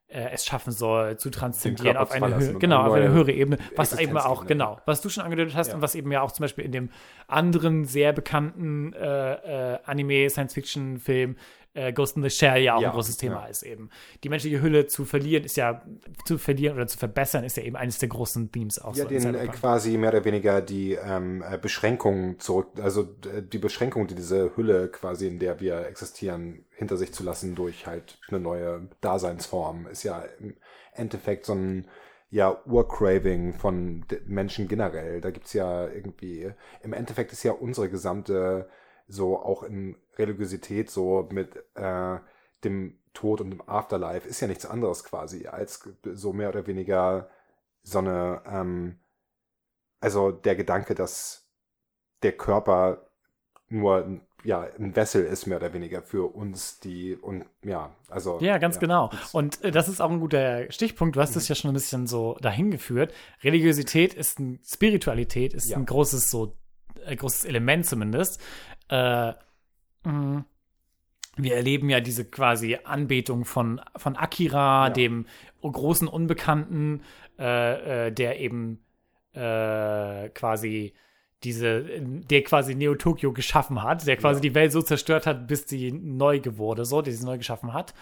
es schaffen soll, zu transzendieren auf eine, und genau, auf eine höhere Ebene, was eben auch, genau, was du schon angedeutet hast Ja. und was eben ja auch zum Beispiel in dem anderen sehr bekannten äh, äh, Anime-Science-Fiction-Film äh, Ghost in the Shell ja auch Ja, ein großes Thema ja. ist eben. Die menschliche Hülle zu verlieren ist ja, zu verlieren oder zu verbessern ist ja eben eines der großen Themes auch Ja, so den äh, quasi mehr oder weniger die ähm, äh, Beschränkung zurück, also äh, die Beschränkung, die diese Hülle quasi, in der wir existieren, hinter sich zu lassen durch halt eine neue Daseinsform, ist ja im Endeffekt so ein ja, Urcraving von Menschen generell. Da gibt's ja irgendwie, im Endeffekt ist ja unsere gesamte, so auch in Religiosität, so mit äh, dem Tod und dem Afterlife, ist ja nichts anderes quasi, als so mehr oder weniger so eine, ähm, also der Gedanke, dass der Körper nur ein- ja, ein Wessel ist, mehr oder weniger für uns, die und ja, also. Ja, ganz genau. das- Und äh, das ist auch ein guter Stichpunkt. Du hast Mhm. es ja schon ein bisschen so dahin geführt. Religiosität ist ein, Spiritualität ist Ja. ein großes so, großes Element zumindest. Äh, mh, wir erleben ja diese quasi Anbetung von, von Akira, Ja. dem großen Unbekannten, äh, äh, der eben äh, quasi diese, der quasi Neo Tokyo geschaffen hat, der quasi Ja. die Welt so zerstört hat, bis sie neu geworden, so, der sie neu geschaffen hat.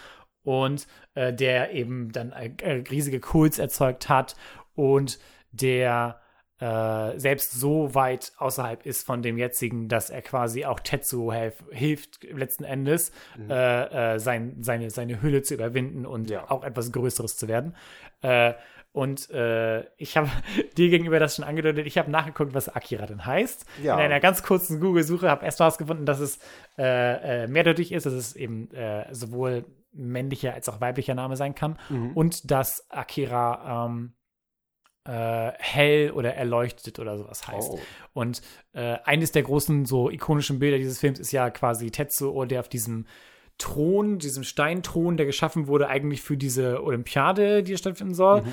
Und äh, der eben dann äh, äh, riesige Kults erzeugt hat und der äh, selbst so weit außerhalb ist von dem jetzigen, dass er quasi auch Tetsuo helf, hilft letzten Endes, äh, äh, sein, seine, seine Hülle zu überwinden und Ja. auch etwas Größeres zu werden. Äh, und äh, ich habe dir gegenüber das schon angedeutet, ich habe nachgeguckt, was Akira denn heißt. Ja. In einer ganz kurzen Google-Suche habe erst herausgefunden, dass es äh, äh, mehrdeutig ist, dass es eben äh, sowohl männlicher als auch weiblicher Name sein kann Mhm. und dass Akira ähm, äh, hell oder erleuchtet oder sowas heißt. Oh. Und äh, eines der großen so ikonischen Bilder dieses Films ist ja quasi Tetsuo, der auf diesem Thron, diesem Steinthron, der geschaffen wurde, eigentlich für diese Olympiade, die stattfinden soll. Mhm.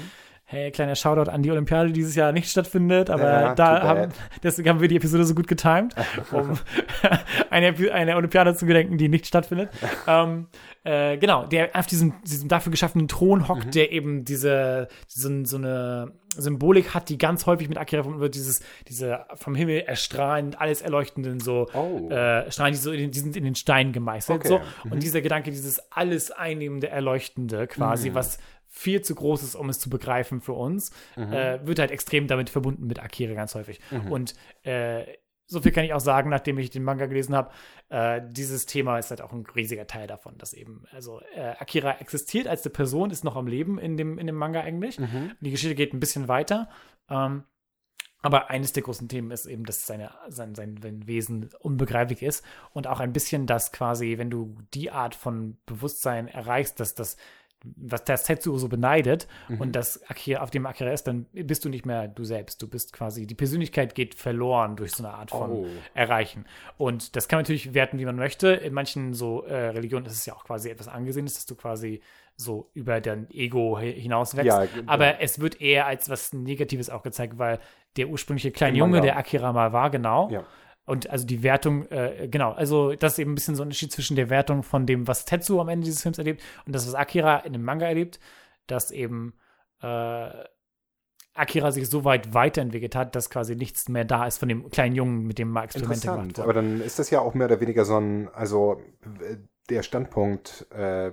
Hey, kleiner Shoutout an die Olympiade, die dieses Jahr nicht stattfindet, aber Ja, da haben, deswegen haben wir die Episode so gut getimed, um eine, eine Olympiade zu gedenken, die nicht stattfindet. ähm, äh, genau, der auf diesem, diesem dafür geschaffenen Thron hockt, Mhm. der eben diese, diese, so eine Symbolik hat, die ganz häufig mit Akira verbunden wird, dieses, diese vom Himmel erstrahlend, alles erleuchtenden so Oh. äh, Strahlen, die, so in, die sind in den Stein gemeißelt. Okay. So. Mhm. Und dieser Gedanke, dieses alles einnehmende, erleuchtende Mhm. quasi, was viel zu groß ist, um es zu begreifen für uns, Mhm. äh, wird halt extrem damit verbunden mit Akira ganz häufig. Und äh, so viel kann ich auch sagen, nachdem ich den Manga gelesen habe, äh, dieses Thema ist halt auch ein riesiger Teil davon, dass eben, also äh, Akira existiert als eine Person, ist noch am Leben in dem, in dem Manga eigentlich. Mhm. Die Geschichte geht ein bisschen weiter. Ähm, aber eines der großen Themen ist eben, dass seine, sein, sein, sein Wesen unbegreiflich ist und auch ein bisschen, dass quasi, wenn du die Art von Bewusstsein erreichst, dass das, was das Tetsuo so beneidet Mhm. und das Akira, auf dem Akira ist, dann bist du nicht mehr du selbst. Du bist quasi, die Persönlichkeit geht verloren durch so eine Art von Oh. Erreichen. Und das kann man natürlich werten, wie man möchte. In manchen so äh, Religionen ist es ja auch quasi etwas Angesehenes, dass du quasi so über dein Ego hi- hinaus wächst. Ja, genau. Aber es wird eher als was Negatives auch gezeigt, weil der ursprüngliche kleine Junge, der Akira mal war, genau. Ja. Und also die Wertung, äh, genau, also das ist eben ein bisschen so ein Unterschied zwischen der Wertung von dem, was Tetsuo am Ende dieses Films erlebt und das, was Akira in dem Manga erlebt, dass eben äh, Akira sich so weit weiterentwickelt hat, dass quasi nichts mehr da ist von dem kleinen Jungen, mit dem mal Experimente gemacht wurden. Aber dann ist das ja auch mehr oder weniger so ein, also der Standpunkt äh,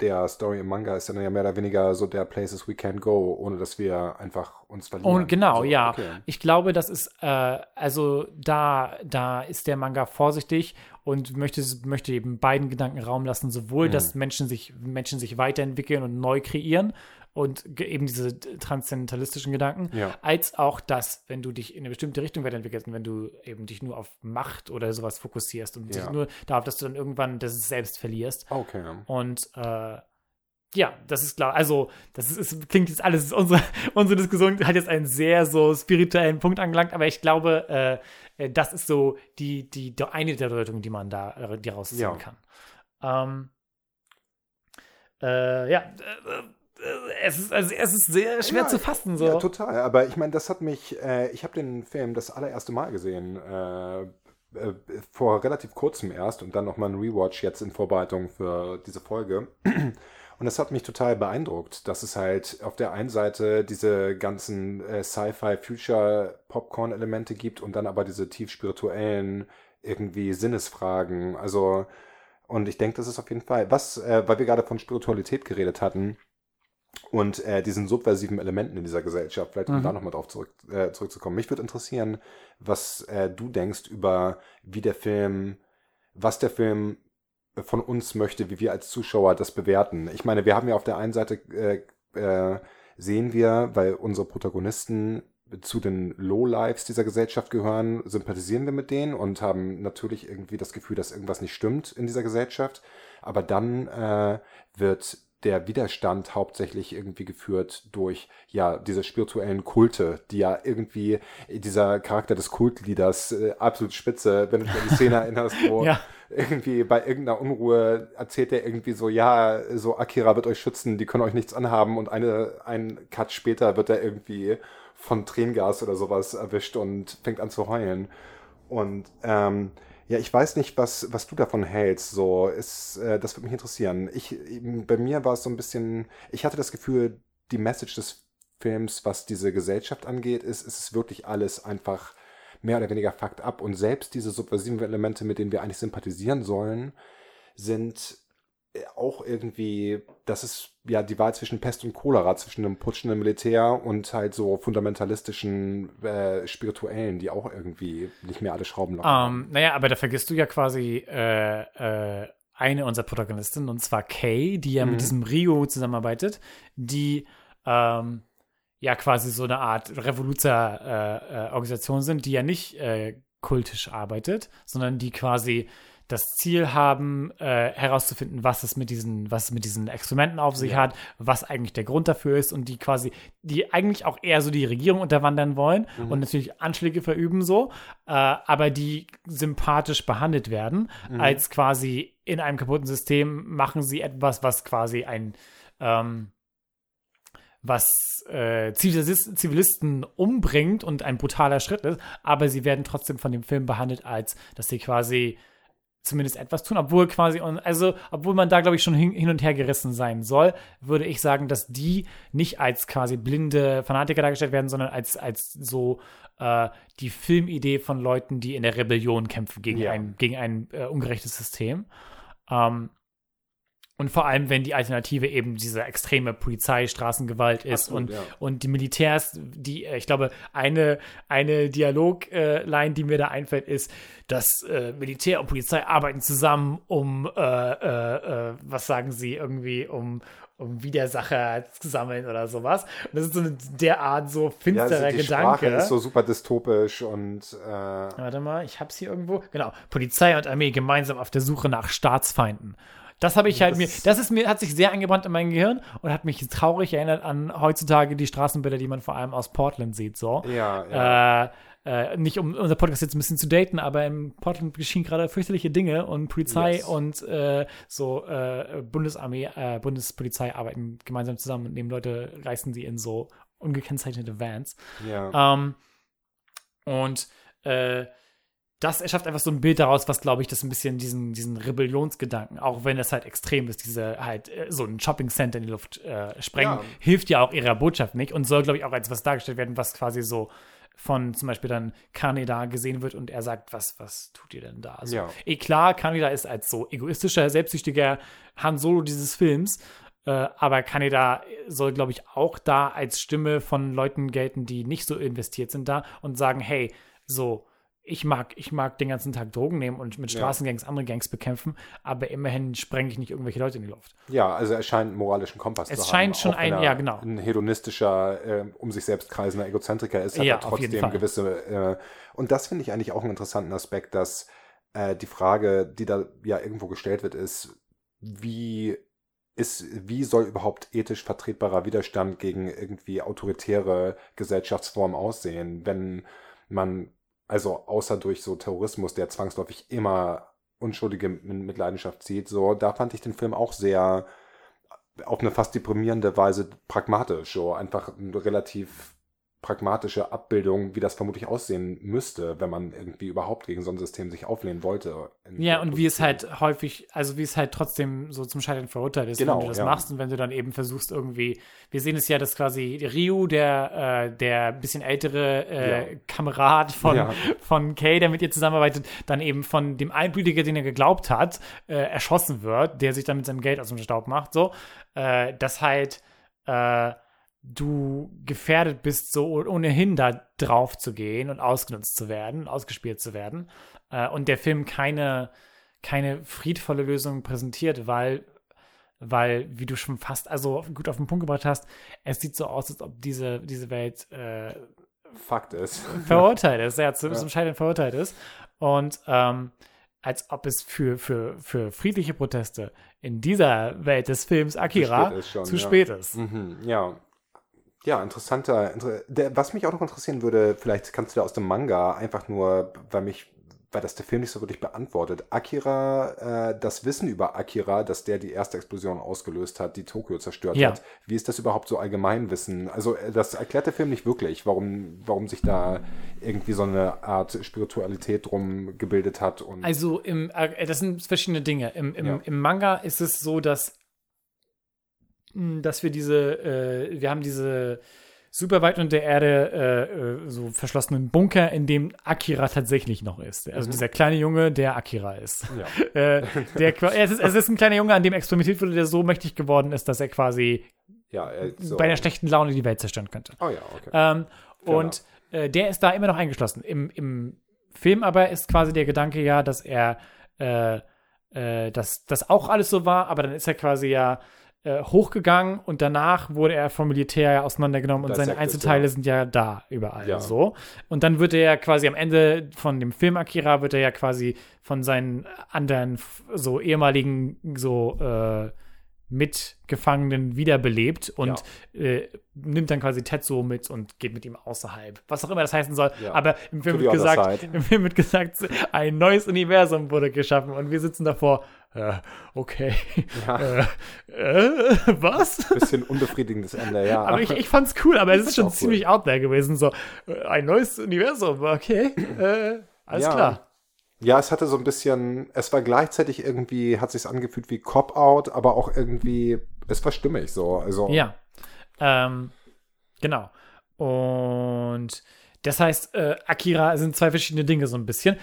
der Story im Manga ist dann ja mehr oder weniger so der Places we can go, ohne dass wir einfach uns verlieren. Und genau, Also, ja. okay. Ich glaube, das ist, äh, also da, da ist der Manga vorsichtig und möchte, möchte eben beiden Gedanken Raum lassen, Mhm. sowohl, dass Menschen sich, Menschen sich weiterentwickeln und neu kreieren und eben diese transzendentalistischen Gedanken, Ja. als auch das, wenn du dich in eine bestimmte Richtung weiterentwickelst und wenn du eben dich nur auf Macht oder sowas fokussierst und Ja. nur darauf, dass du dann irgendwann das selbst verlierst. Okay. Und äh, ja, das ist klar. Also, das ist, ist, klingt jetzt alles, unsere, unsere Diskussion hat jetzt einen sehr so spirituellen Punkt angelangt, aber ich glaube, äh, äh, das ist so die, die, die eine der Deutungen, die man da äh, die rausziehen Ja. kann. Ähm, äh, ja, äh, äh, es ist, also, es ist sehr schwer Ja, zu fassen. So. Ja, total. Aber ich meine, das hat mich, äh, ich habe den Film das allererste Mal gesehen, äh, äh, vor relativ kurzem erst und dann nochmal ein Rewatch jetzt in Vorbereitung für diese Folge. Und das hat mich total beeindruckt, dass es halt auf der einen Seite diese ganzen äh, Sci-Fi-Future-Popcorn-Elemente gibt und dann aber diese tief spirituellen irgendwie Sinnesfragen. Also, und ich denke, das ist auf jeden Fall, was, äh, weil wir gerade von Spiritualität geredet hatten, und äh, diesen subversiven Elementen in dieser Gesellschaft, vielleicht um Mhm. da nochmal drauf zurück, äh, zurückzukommen. Mich würde interessieren, was äh, du denkst über, wie der Film, was der Film von uns möchte, wie wir als Zuschauer das bewerten. Ich meine, wir haben ja auf der einen Seite, äh, äh, sehen wir, weil unsere Protagonisten zu den Lowlives dieser Gesellschaft gehören, sympathisieren wir mit denen und haben natürlich irgendwie das Gefühl, dass irgendwas nicht stimmt in dieser Gesellschaft. Aber dann äh, wird der Widerstand hauptsächlich irgendwie geführt durch ja diese spirituellen Kulte, die ja irgendwie dieser Charakter des Kultleaders äh, absolut spitze, wenn du dich an die Szene erinnerst, wo Ja. irgendwie bei irgendeiner Unruhe erzählt er irgendwie so, ja, so Akira wird euch schützen, die können euch nichts anhaben und eine, ein Cut später wird er irgendwie von Tränengas oder sowas erwischt und fängt an zu heulen. Und ähm, ja, ich weiß nicht, was, was du davon hältst. So, ist, äh, das würde mich interessieren. Ich, eben, bei mir war es so ein bisschen, ich hatte das Gefühl, die Message des Films, was diese Gesellschaft angeht, ist, ist es wirklich alles einfach mehr oder weniger Fakt ab. Und selbst diese subversiven Elemente, mit denen wir eigentlich sympathisieren sollen, sind auch irgendwie, das ist ja die Wahl zwischen Pest und Cholera, zwischen einem putschenden Militär und halt so fundamentalistischen äh, Spirituellen, die auch irgendwie nicht mehr alle Schrauben lockern. Ähm, naja, aber da vergisst du ja quasi äh, äh, eine unserer Protagonistinnen, und zwar Kay, die ja Mhm. mit diesem Rio zusammenarbeitet, die ähm, ja quasi so eine Art Revoluzer-Organisation sind, die ja nicht äh, kultisch arbeitet, sondern die quasi das Ziel haben, äh, herauszufinden, was es mit diesen, was es mit diesen Experimenten auf sich Ja. hat, was eigentlich der Grund dafür ist und die quasi, die eigentlich auch eher so die Regierung unterwandern wollen Mhm. und natürlich Anschläge verüben so, äh, aber die sympathisch behandelt werden, Mhm. als quasi in einem kaputten System machen sie etwas, was quasi ein ähm, was äh, Zivilis Zivilisten umbringt und ein brutaler Schritt ist, aber sie werden trotzdem von dem Film behandelt, als dass sie quasi zumindest etwas tun, obwohl quasi, und also, obwohl man da, glaube ich, schon hin, hin und her gerissen sein soll, würde ich sagen, dass die nicht als quasi blinde Fanatiker dargestellt werden, sondern als, als so äh, die Filmidee von Leuten, die in der Rebellion kämpfen gegen Ja. ein, gegen ein äh, ungerechtes System. Ähm, und vor allem, wenn die Alternative eben diese extreme Polizei, Straßengewalt ist Absolut, und, ja. und die Militärs, die, äh, ich glaube, eine, eine Dialogline, die mir da einfällt, ist, dass äh, Militär und Polizei arbeiten zusammen, um, äh, äh, äh, was sagen sie, irgendwie, um, um Widersacher zu sammeln oder sowas. Und das ist so eine derart so Ja, finsterer also die Gedanke. Sprache ist so super dystopisch und äh, Warte mal, ich hab's hier irgendwo. Genau. Polizei und Armee gemeinsam auf der Suche nach Staatsfeinden. Das habe ich halt Das- mir, das ist mir, hat sich sehr eingebrannt in mein Gehirn und hat mich traurig erinnert an heutzutage die Straßenbilder, die man vor allem aus Portland sieht, so. ja, ja. Äh, äh, nicht um unser Podcast jetzt ein bisschen zu daten, aber in Portland geschehen gerade fürchterliche Dinge und Polizei Yes. und äh, so äh, Bundesarmee, äh, Bundespolizei arbeiten gemeinsam zusammen und nehmen Leute, reißen sie in so ungekennzeichnete Vans. ja. Ähm, und äh, das erschafft einfach so ein Bild daraus, was, glaube ich, das ein bisschen diesen, diesen Rebellionsgedanken, auch wenn es halt extrem ist, diese halt äh, so ein Shopping Center in die Luft äh, sprengen, Ja. hilft ja auch ihrer Botschaft nicht und soll, glaube ich, auch als was dargestellt werden, was quasi so von zum Beispiel dann Kaneda gesehen wird und er sagt, was, was tut ihr denn da? Also, Ja. eh klar, Kaneda ist als so egoistischer, selbstsüchtiger Han Solo dieses Films, äh, aber Kaneda soll, glaube ich, auch da als Stimme von Leuten gelten, die nicht so investiert sind da und sagen, hey, so, ich mag, ich mag den ganzen Tag Drogen nehmen und mit Ja. Straßengangs andere Gangs bekämpfen, aber immerhin sprenge ich nicht irgendwelche Leute in die Luft. ja, also er scheint einen moralischen Kompass Es zu scheint haben. schon auch ein- wenn er ja, genau. Ein hedonistischer, äh, um sich selbst kreisender Egozentriker ist, hat Ja, er trotzdem gewisse. Äh, und das finde ich eigentlich auch einen interessanten Aspekt, dass äh, die Frage, die da ja irgendwo gestellt wird, ist, wie ist, wie soll überhaupt ethisch vertretbarer Widerstand gegen irgendwie autoritäre Gesellschaftsformen aussehen, wenn man, also außer durch so Terrorismus, der zwangsläufig immer Unschuldige in Mitleidenschaft zieht, so, da fand ich den Film auch sehr auf eine fast deprimierende Weise pragmatisch, so einfach relativ pragmatische Abbildung, wie das vermutlich aussehen müsste, wenn man irgendwie überhaupt gegen so ein System sich auflehnen wollte. Ja, und wie es Position. halt häufig, also wie es halt trotzdem so zum Scheitern verurteilt ist, Genau, wenn du das ja. machst und wenn du dann eben versuchst irgendwie, wir sehen es ja, dass quasi Ryu, der, äh, der bisschen ältere äh, Ja. Kamerad von, Ja. von Kay, der mit ihr zusammenarbeitet, dann eben von dem Einblütiger, den er geglaubt hat, äh, erschossen wird, der sich dann mit seinem Geld aus dem Staub macht, so, äh, dass halt äh, du gefährdet bist, so ohnehin da drauf zu gehen und ausgenutzt zu werden, ausgespielt zu werden. Äh, und der Film keine, keine friedvolle Lösung präsentiert, weil, weil, wie du schon fast, also gut auf den Punkt gebracht hast, es sieht so aus, als ob diese, diese Welt äh, Fakt ist. verurteilt ist, ja, zum, Ja. zum Scheitern verurteilt ist. Und ähm, als ob es für, für, für friedliche Proteste in dieser Welt des Films Akira spät ist schon, zu ja. spät ist. Mhm, ja. Ja, interessanter. Inter der, was mich auch noch interessieren würde, vielleicht kannst du da aus dem Manga einfach nur, weil mich, weil das der Film nicht so wirklich beantwortet. Akira, äh, das Wissen über Akira, dass der die erste Explosion ausgelöst hat, die Tokio zerstört Ja. hat. Wie ist das überhaupt so Allgemeinwissen? Also äh, das erklärt der Film nicht wirklich, warum, warum sich da irgendwie so eine Art Spiritualität drum gebildet hat und Also im, äh, das sind verschiedene Dinge. Im, im, Ja. im Manga ist es so, dass, dass wir diese, äh, wir haben diese super weit unter der Erde äh, äh, so verschlossenen Bunker, in dem Akira tatsächlich noch ist. Also dieser kleine Junge, der Akira ist. ja. äh, der, es, ist, es ist ein kleiner Junge, an dem experimentiert wurde, der so mächtig geworden ist, dass er quasi Ja, äh, so. bei einer schlechten Laune die Welt zerstören könnte. Oh ja, okay. Ähm, Genau. Und äh, der ist da immer noch eingeschlossen. Im, Im Film aber ist quasi der Gedanke ja, dass er, äh, dass das auch alles so war, aber dann ist er quasi ja äh, hochgegangen und danach wurde er vom Militär ja auseinandergenommen und seine Einzelteile ja. sind ja da überall Ja. so. Und dann wird er ja quasi am Ende von dem Film Akira wird er ja quasi von seinen anderen so ehemaligen so äh, Mitgefangenen wiederbelebt und äh, nimmt dann quasi Tetsuo mit und geht mit ihm außerhalb. Was auch immer das heißen soll. Ja. Aber im Film, wird gesagt, im Film wird gesagt, ein neues Universum wurde geschaffen und wir sitzen davor. Äh, okay. Ja. Äh, äh, was? Bisschen unbefriedigendes Ende, ja. Aber ich, ich fand's cool, aber es ist schon auch cool. ziemlich out there gewesen. So, äh, ein neues Universum, okay. Äh, alles Ja. klar. Ja, es hatte so ein bisschen, es war gleichzeitig irgendwie, hat sich angefühlt wie Cop-Out, aber auch irgendwie, es war stimmig so. Also, Ja. Ähm, genau. Und das heißt, äh, Akira sind zwei verschiedene Dinge so ein bisschen.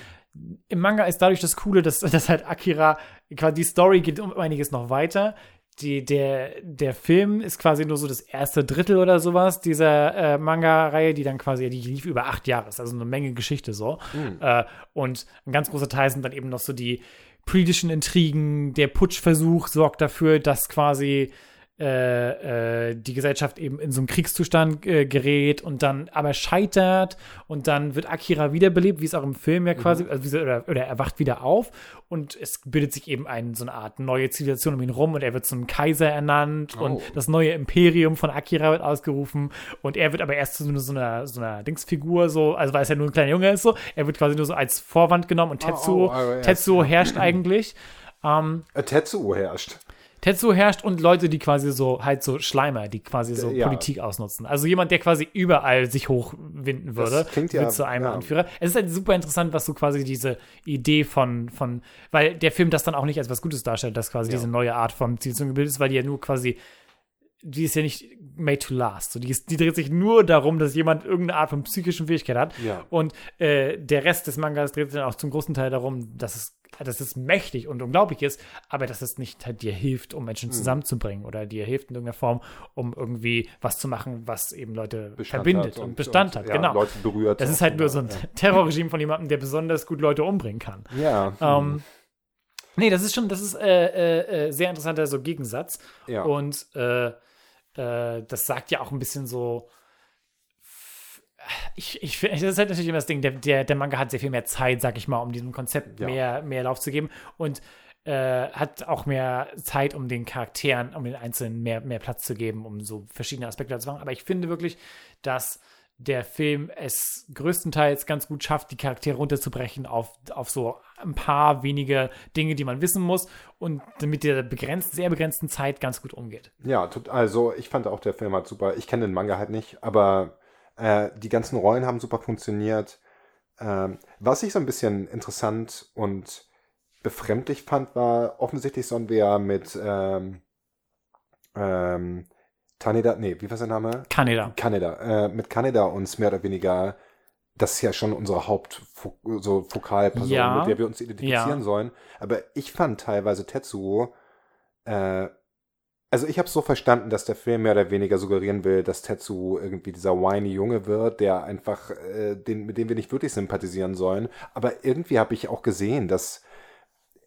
Im Manga ist dadurch das Coole, dass, dass halt Akira, quasi die Story geht um einiges noch weiter. Die, der, der Film ist quasi nur so das erste Drittel oder sowas dieser äh, Manga-Reihe, die dann quasi, die lief über acht Jahre, ist also eine Menge Geschichte so. Äh, und ein ganz großer Teil sind dann eben noch so die politischen Intrigen, der Putschversuch sorgt dafür, dass quasi äh, äh, die Gesellschaft eben in so einen Kriegszustand äh, gerät und dann aber scheitert und dann wird Akira wiederbelebt, wie es auch im Film ja quasi, also wie so- oder, oder er wacht wieder auf und es bildet sich eben ein, so eine Art neue Zivilisation um ihn rum und er wird zum Kaiser ernannt Oh. und das neue Imperium von Akira wird ausgerufen und er wird aber erst zu so, einer, so einer Dingsfigur so, also weil es ja nur ein kleiner Junge ist so, er wird quasi nur so als Vorwand genommen und Tetsuo, oh, oh, yes. Tetsuo herrscht eigentlich. Ähm, Äh, Tetsuo herrscht. Tetsuo herrscht und Leute, die quasi so, halt so Schleimer, die quasi so Ja. Politik ausnutzen. Also jemand, der quasi überall sich hochwinden würde, klingt ja- wird zu einem ja. Anführer. Es ist halt super interessant, was so quasi diese Idee von, von, weil der Film das dann auch nicht als was Gutes darstellt, dass quasi diese neue Art von Zivilisation gebildet ist, weil die ja nur quasi, die ist ja nicht made to last. So, die, ist, die dreht sich nur darum, dass jemand irgendeine Art von psychischen Fähigkeit hat. Ja. Und äh, der Rest des Mangas dreht sich dann auch zum großen Teil darum, dass es, dass es mächtig und unglaublich ist, aber dass es nicht halt dir hilft, um Mhm. Menschen zusammenzubringen oder dir hilft in irgendeiner Form, um irgendwie was zu machen, was eben Leute Bestand verbindet hat und, Bestand hat. ja, genau. Leute berührt. das ist halt nur so ein Terrorregime von jemandem, der besonders gut Leute umbringen kann. Ja. Ähm, nee, das ist schon, das ist äh, äh, äh, sehr interessanter so Gegensatz. Ja. Und äh, äh, das sagt ja auch ein bisschen so. Ich, ich finde, das ist halt natürlich immer das Ding, der, der, der Manga hat sehr viel mehr Zeit, sag ich mal, um diesem Konzept Ja. mehr, mehr Lauf zu geben und äh, hat auch mehr Zeit, um den Charakteren, um den Einzelnen mehr, mehr Platz zu geben, um so verschiedene Aspekte zu machen. Aber ich finde wirklich, dass der Film es größtenteils ganz gut schafft, die Charaktere runterzubrechen auf, auf so ein paar wenige Dinge, die man wissen muss und mit der begrenzt, sehr begrenzten Zeit ganz gut umgeht. Ja, also ich fand auch der Film hat super. Ich kenne den Manga halt nicht, aber äh, die ganzen Rollen haben super funktioniert. Ähm, was ich so ein bisschen interessant und befremdlich fand, war offensichtlich sollen wir mit ähm, ähm, Taneda, nee, wie war sein Name? Kaneda. Kaneda, äh, mit Kaneda uns mehr oder weniger, das ist ja schon unsere Haupt so Fokalperson, Ja. mit der wir uns identifizieren Ja. sollen. Aber ich fand teilweise Tetsuo, äh, also ich habe es so verstanden, dass der Film mehr oder weniger suggerieren will, dass Tetsuo irgendwie dieser whiny Junge wird, der einfach, äh, den, mit dem wir nicht wirklich sympathisieren sollen. Aber irgendwie habe ich auch gesehen, dass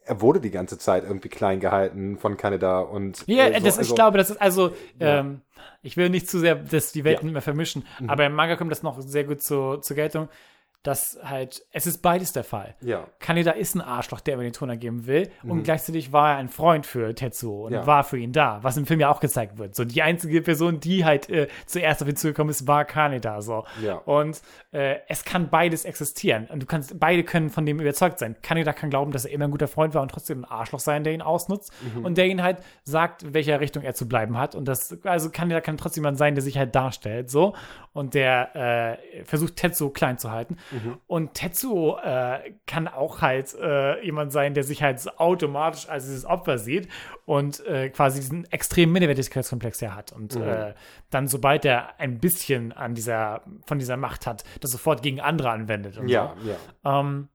er wurde die ganze Zeit irgendwie klein gehalten von Kanada und Ja, äh, so, das, also- ich glaube, das ist also, Ja. ähm, ich will nicht zu sehr dass die Welten Ja. Mhm. immer vermischen, aber im Manga kommt das noch sehr gut zu, zur Geltung. Dass halt, es ist beides der Fall. Ja. Kaneda ist ein Arschloch, der mir den Ton geben will. Und gleichzeitig war er ein Freund für Tetsuo und Mhm. Ja. war für ihn da, was im Film ja auch gezeigt wird. So die einzige Person, die halt äh, zuerst auf ihn zugekommen ist, war Kaneda. So. Ja. Und äh, es kann beides existieren. Und du kannst, beide können von dem überzeugt sein. Kaneda kann glauben, dass er immer ein guter Freund war und trotzdem ein Arschloch sein, der ihn ausnutzt. Mhm. Und der ihn halt sagt, in welcher Richtung er zu bleiben hat. Und das, also Kaneda kann trotzdem jemand sein, der sich halt darstellt. So. Und der äh, versucht, Tetsuo klein zu halten. Mhm. Und Tetsuo äh, kann auch halt äh, jemand sein, der sich halt automatisch als dieses Opfer sieht und äh, quasi diesen extremen Minderwertigkeitskomplex er hat. Und Mhm. äh, dann, sobald er ein bisschen an dieser, von dieser Macht hat, das sofort gegen andere anwendet. Ja, so. ja. Ähm,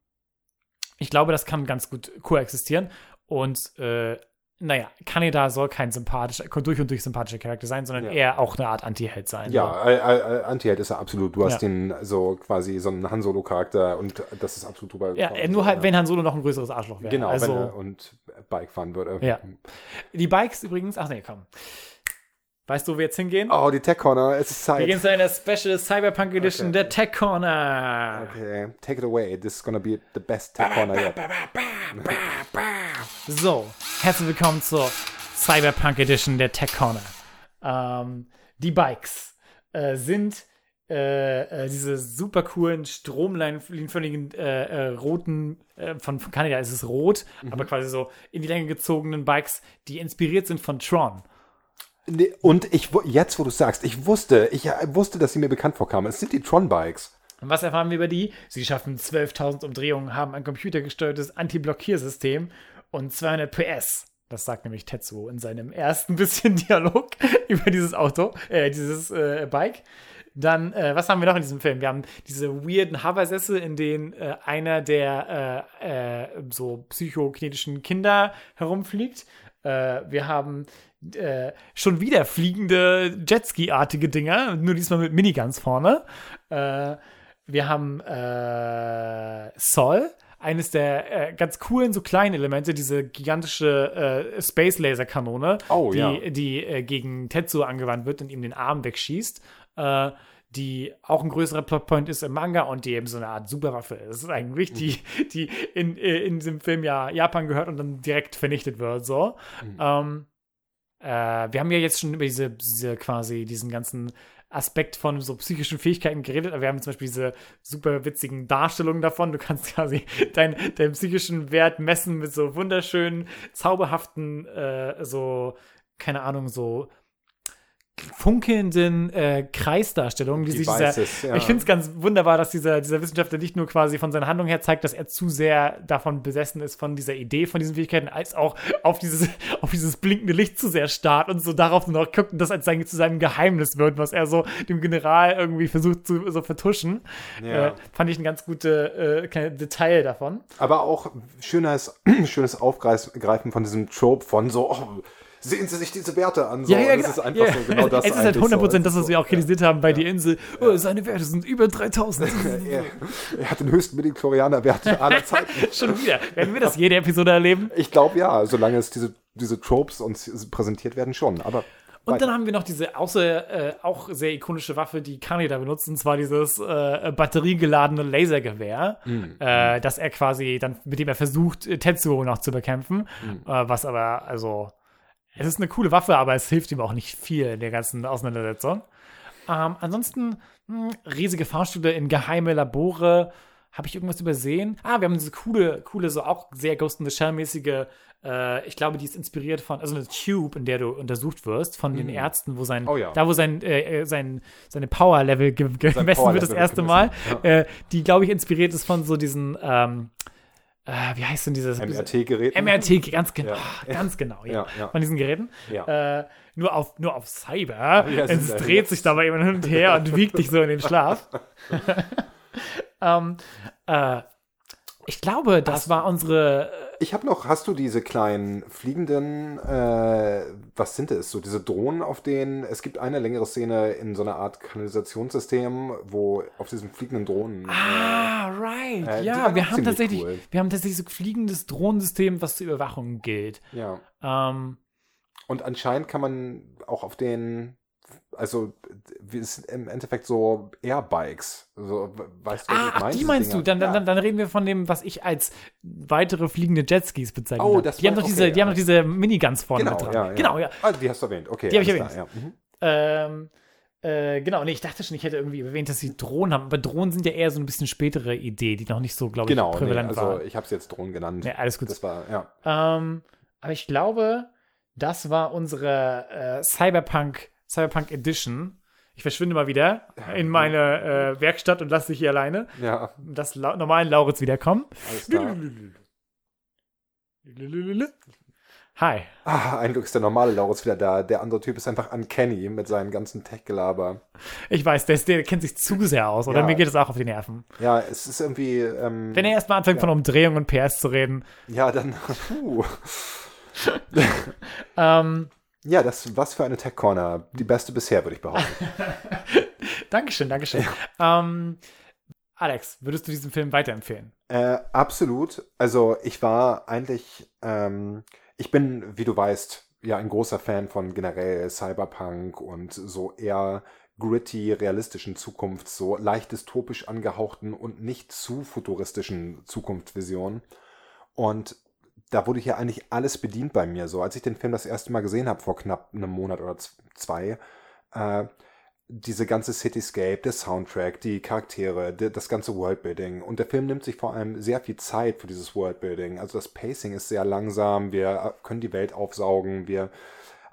ich glaube, das kann ganz gut koexistieren. Und äh, naja, Kaneda soll kein sympathischer, durch und durch sympathischer Charakter sein, sondern Ja. eher auch eine Art Anti-Held sein. Ja, äh, äh, Anti-Held ist er absolut. Du hast Ja. den so quasi so einen Han Solo-Charakter und das ist absolut drüber Ja, äh, nur halt, ja. wenn Han Solo noch ein größeres Arschloch wäre. Genau, also, wenn er und Bike fahren würde. Ja. Die Bikes übrigens, ach nee, komm. Weißt du, wo wir jetzt hingehen? Oh, die Tech Corner, es ist Wir Zeit. gehen zu einer Special Cyberpunk Edition Okay. der Tech Corner. Okay, take it away. This is gonna be the best Tech Corner yet. So, herzlich willkommen zur Cyberpunk Edition der Tech Corner. Ähm, die Bikes äh, sind äh, äh, diese super coolen, stromlinienförmigen, äh, äh, roten, äh, von, von Kanada ist es rot, aber quasi so in die Länge gezogenen Bikes, die inspiriert sind von Tron. Nee, Und ich, jetzt wo du sagst, ich wusste, ich äh, wusste, dass sie mir bekannt vorkamen. Es sind die Tron-Bikes. Und was erfahren wir über die? Sie schaffen 12.000 Umdrehungen, haben ein computergesteuertes Anti-Blockiersystem und 200 PS. Das sagt nämlich Tetsuo in seinem ersten bisschen Dialog über dieses Auto, äh, dieses äh, Bike. Dann, äh, was haben wir noch in diesem Film? Wir haben diese weirden Hoversessel, in denen äh, einer der äh, äh, so psychokinetischen Kinder herumfliegt. Äh, wir haben äh, schon wieder fliegende Jetski-artige Dinger, nur diesmal mit Miniguns vorne. Äh, wir haben äh, Sol, eines der äh, ganz coolen, so kleinen Elemente, diese gigantische äh, Space-Laser-Kanone, Oh, die, ja. die gegen Tetsuo angewandt wird und ihm den Arm wegschießt. Die auch ein größerer Plotpoint ist im Manga und die eben so eine Art Superwaffe ist. Das ist eigentlich die, die in, äh, in diesem Film ja Japan gehört und dann direkt vernichtet wird. So. Ähm, äh, wir haben ja jetzt schon über diese, diese quasi diesen ganzen Aspekt von so psychischen Fähigkeiten geredet. Wir haben zum Beispiel diese super witzigen Darstellungen davon. Du kannst quasi deinen deinen psychischen Wert messen mit so wunderschönen, zauberhaften, äh, so, keine Ahnung, so funkelnden äh, Kreisdarstellungen, die sich dieser, Devices, ja. ich finde es ganz wunderbar, dass dieser, dieser Wissenschaftler nicht nur quasi von seiner Handlung her zeigt, dass er zu sehr davon besessen ist, von dieser Idee, von diesen Fähigkeiten, als auch auf dieses, auf dieses blinkende Licht zu sehr starrt und so darauf nur noch guckt und das als sein, zu seinem Geheimnis wird, was er so dem General irgendwie versucht zu so vertuschen. Ja. Äh, fand ich ein ganz gutes äh, Detail davon. Aber auch schönes, schönes Aufgreifen von diesem Trope von so, oh, sehen Sie sich diese Werte an. So. Das ist einfach Ja. so genau das. Es ist halt eigentlich 100% so. das, was wir auch kritisiert haben bei Die Insel. Oh, seine Werte sind über 3000. Er, er hat den höchsten Midichlorianer-Wert aller Zeiten. Schon wieder. Werden wir das jede Episode erleben? Ich glaube ja, solange es diese, diese Tropes uns präsentiert werden, schon. Aber Und dann haben wir noch diese außer, äh, auch sehr ikonische Waffe, die Kaneda benutzt, und zwar dieses äh, batteriegeladene Lasergewehr, äh, das er quasi dann, mit dem er versucht, Tetsuo noch zu bekämpfen. Äh, was aber, also, es ist eine coole Waffe, aber es hilft ihm auch nicht viel in der ganzen Auseinandersetzung. Ähm, ansonsten mh, riesige Fahrstühle in geheime Labore. Habe ich irgendwas übersehen? Ah, wir haben diese coole, coole, so auch sehr Ghost in the Shell-mäßige, äh, ich glaube, die ist inspiriert von, also eine Tube, in der du untersucht wirst, von den Ärzten, wo sein, Oh ja. da wo sein, äh, äh, sein seine Power-Level ge gemessen wird Power-Level das wird erste Mal, gemessen, äh, die, glaube ich, inspiriert ist von so diesen, ähm, äh, wie heißt denn dieses? MRT-Gerät. MRT, ganz genau, Ja. ganz genau, ja, Ja, von diesen Geräten. Äh, nur auf, nur auf Cyber. Es dreht sich dabei immer hin und her und wiegt dich so in den Schlaf. ähm, äh, ich glaube, das war unsere. Ich habe noch, hast du diese kleinen fliegenden, äh, was sind es, so diese Drohnen, auf denen, es gibt eine längere Szene in so einer Art Kanalisationssystem, wo auf diesen fliegenden Drohnen, Ah, right. Äh, ja, wir haben tatsächlich, cool. wir haben tatsächlich so fliegendes Drohnensystem, was zur Überwachung gilt. ja. Ähm, Und anscheinend kann man auch auf den, also wir sind im Endeffekt so Airbikes. So, weißt du, Ah, ich ach, die meinst du? Dinger? Dann, dann, Ja. dann, dann reden wir von dem, was ich als weitere fliegende Jetskis bezeichne. Oh, das die haben doch diese, okay, die haben ja. doch diese Miniguns vorne Genau, dran. ja, ja. Genau, ja. Ah, die hast du erwähnt, okay. Die hab ich alles klar, ja. Mhm. Ähm, äh, genau, nee, ich dachte schon, ich hätte irgendwie erwähnt, dass sie Drohnen haben, aber Drohnen sind ja eher so ein bisschen spätere Idee, die noch nicht so, glaube ich, Genau, nee, prävalent also war. ich habe es jetzt Drohnen genannt. Ja, alles gut. Das war, ja. Ähm, aber ich glaube, das war unsere äh, Cyberpunk, Cyberpunk Edition. Ich verschwinde mal wieder in meine äh, Werkstatt und lasse dich hier alleine. Ja, Das la normalen Lauritz wiederkommen. alles klar. Hi. Ah, ein Glück ist der normale Laurus wieder da. Der andere Typ ist einfach uncanny mit seinem ganzen Tech-Gelaber. Ich weiß, der, ist, der kennt sich zu sehr aus, oder? Ja. Mir geht es auch auf die Nerven. Ja, es ist irgendwie. Ähm, Wenn er erstmal anfängt, Ja. von Umdrehung und PS zu reden. ja, dann. Puh. Ähm, Ja, das was für eine Tech Corner. Die beste bisher, würde ich behaupten. Dankeschön, Dankeschön. Ähm, Alex, würdest du diesen Film weiterempfehlen? Äh, absolut. Also ich war eigentlich, ähm, ich bin, wie du weißt, ja ein großer Fan von generell Cyberpunk und so eher gritty, realistischen Zukunft, so leicht dystopisch angehauchten und nicht zu futuristischen Zukunftsvisionen. Und da wurde hier eigentlich alles bedient bei mir. So, als ich den Film das erste Mal gesehen habe, vor knapp einem Monat oder zwei, äh, diese ganze Cityscape, der Soundtrack, die Charaktere, die, das ganze Worldbuilding. Und der Film nimmt sich vor allem sehr viel Zeit für dieses Worldbuilding. Also das Pacing ist sehr langsam, wir äh, können die Welt aufsaugen, wir.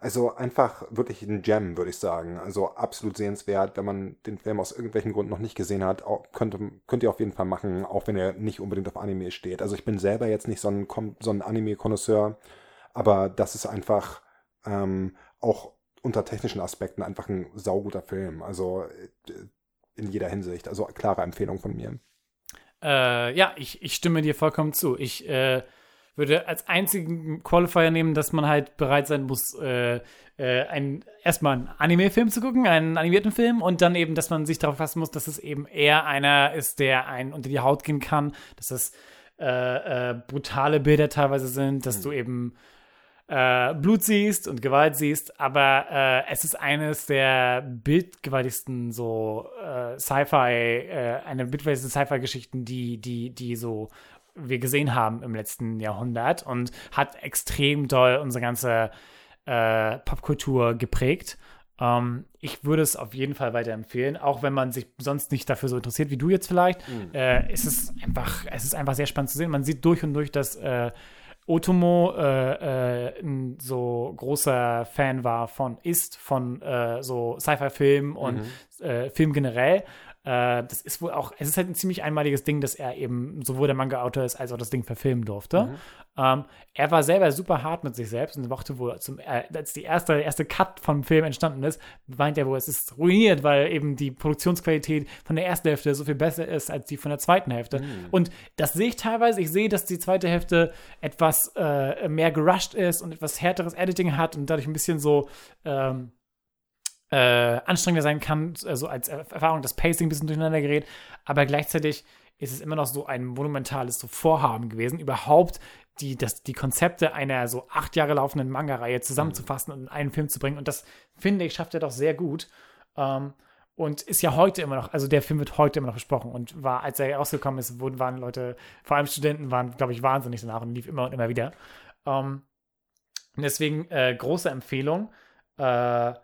Also einfach wirklich ein Gem, würde ich sagen. Also absolut sehenswert. Wenn man den Film aus irgendwelchen Gründen noch nicht gesehen hat, auch, könnte, könnt ihr auf jeden Fall machen, auch wenn er nicht unbedingt auf Anime steht. Also ich bin selber jetzt nicht so ein, so ein Anime-Konnoisseur, aber das ist einfach ähm, auch unter technischen Aspekten einfach ein sauguter Film. Also äh, in jeder Hinsicht. Also klare Empfehlung von mir. Äh, ja, ich, ich stimme dir vollkommen zu. Ich äh, würde als einzigen Qualifier nehmen, dass man halt bereit sein muss, äh, äh, ein, erstmal einen Anime-Film zu gucken, einen animierten Film, und dann eben, dass man sich darauf fassen muss, dass es eben eher einer ist, der einen unter die Haut gehen kann, dass es äh, äh, brutale Bilder teilweise sind, dass du eben äh, Blut siehst und Gewalt siehst, aber äh, es ist eines der bildgewaltigsten so Sci-Fi, eine bildgewaltigsten Sci-Fi-Geschichten, die, die, die so wir gesehen haben im letzten Jahrhundert und hat extrem doll unsere ganze äh, Popkultur geprägt. Ähm, ich würde es auf jeden Fall weiterempfehlen, auch wenn man sich sonst nicht dafür so interessiert wie du jetzt vielleicht. Äh, es ist einfach, es ist einfach sehr spannend zu sehen. Man sieht durch und durch, dass äh, Otomo äh, äh, ein so großer Fan war von, ist von äh, so Sci-Fi-Filmen und äh, Film generell. Äh, das ist wohl auch, es ist halt ein ziemlich einmaliges Ding, dass er eben sowohl der Manga-Autor ist, als auch das Ding verfilmen durfte. Ähm, er war selber super hart mit sich selbst und mochte wohl, zum, äh, als die erste, der erste Cut vom Film entstanden ist, meint er wohl, es ist ruiniert, weil eben die Produktionsqualität von der ersten Hälfte so viel besser ist als die von der zweiten Hälfte. Und das sehe ich teilweise. Ich sehe, dass die zweite Hälfte etwas äh, mehr gerusht ist und etwas härteres Editing hat und dadurch ein bisschen so ähm, äh, anstrengender sein kann, also als Erfahrung, das Pacing ein bisschen durcheinander gerät, aber gleichzeitig ist es immer noch so ein monumentales so Vorhaben gewesen, überhaupt die, das, die Konzepte einer so acht Jahre laufenden Manga-Reihe zusammenzufassen und in einen Film zu bringen. Und das, finde ich, schafft er doch sehr gut. Ähm, und ist ja heute immer noch, also der Film wird heute immer noch besprochen und war, als er rausgekommen ist, wurden, waren Leute, vor allem Studenten, waren, glaube ich, wahnsinnig danach und lief immer und immer wieder. Ähm, deswegen äh, große Empfehlung. Äh,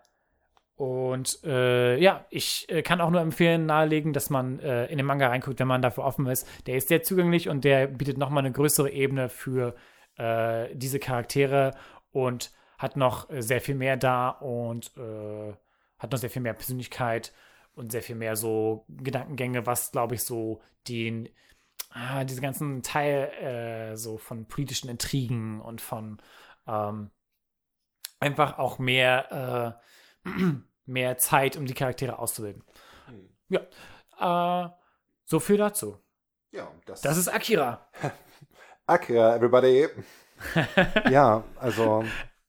und äh, ja, ich äh, kann auch nur empfehlen, nahelegen, dass man äh, in den Manga reinguckt, wenn man dafür offen ist. Der ist sehr zugänglich und der bietet nochmal eine größere Ebene für äh, diese Charaktere und hat noch äh, sehr viel mehr da und äh, hat noch sehr viel mehr Persönlichkeit und sehr viel mehr so Gedankengänge, was, glaube ich, so den, ah, diese ganzen Teil so von politischen Intrigen und von ähm, einfach auch mehr mehr Zeit, um die Charaktere auszubilden. Ja, äh, so viel dazu. Ja, das, Das ist Akira. Akira, everybody. ja, also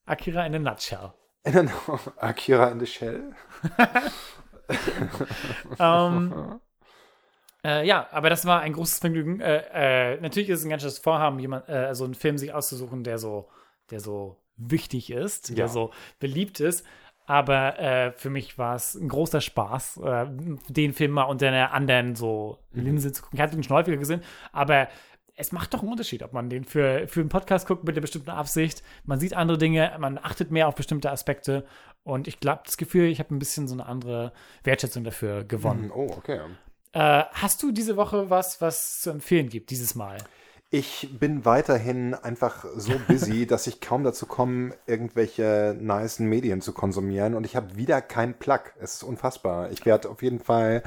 Akira in a nutshell. Akira in the Shell. ähm, äh, ja, aber das war ein großes Vergnügen. Äh, äh, natürlich ist es ein ganz schönes Vorhaben, jemand, äh, so einen Film sich auszusuchen, der so, der so wichtig ist, der Ja. so beliebt ist. Aber äh, für mich war es ein großer Spaß, äh, den Film mal unter einer anderen so Linse zu gucken. Ich hatte ihn schon häufiger gesehen, aber es macht doch einen Unterschied, ob man den für, für einen Podcast guckt mit einer bestimmten Absicht. Man sieht andere Dinge, man achtet mehr auf bestimmte Aspekte. Und ich glaube, das Gefühl, ich habe ein bisschen so eine andere Wertschätzung dafür gewonnen. Oh, okay. Äh, hast du diese Woche was, was zu empfehlen gibt, dieses Mal? Ich bin weiterhin einfach so busy, dass ich kaum dazu komme, irgendwelche nice Medien zu konsumieren. Und ich habe wieder keinen Plug. Es ist unfassbar. Ich werde auf jeden Fall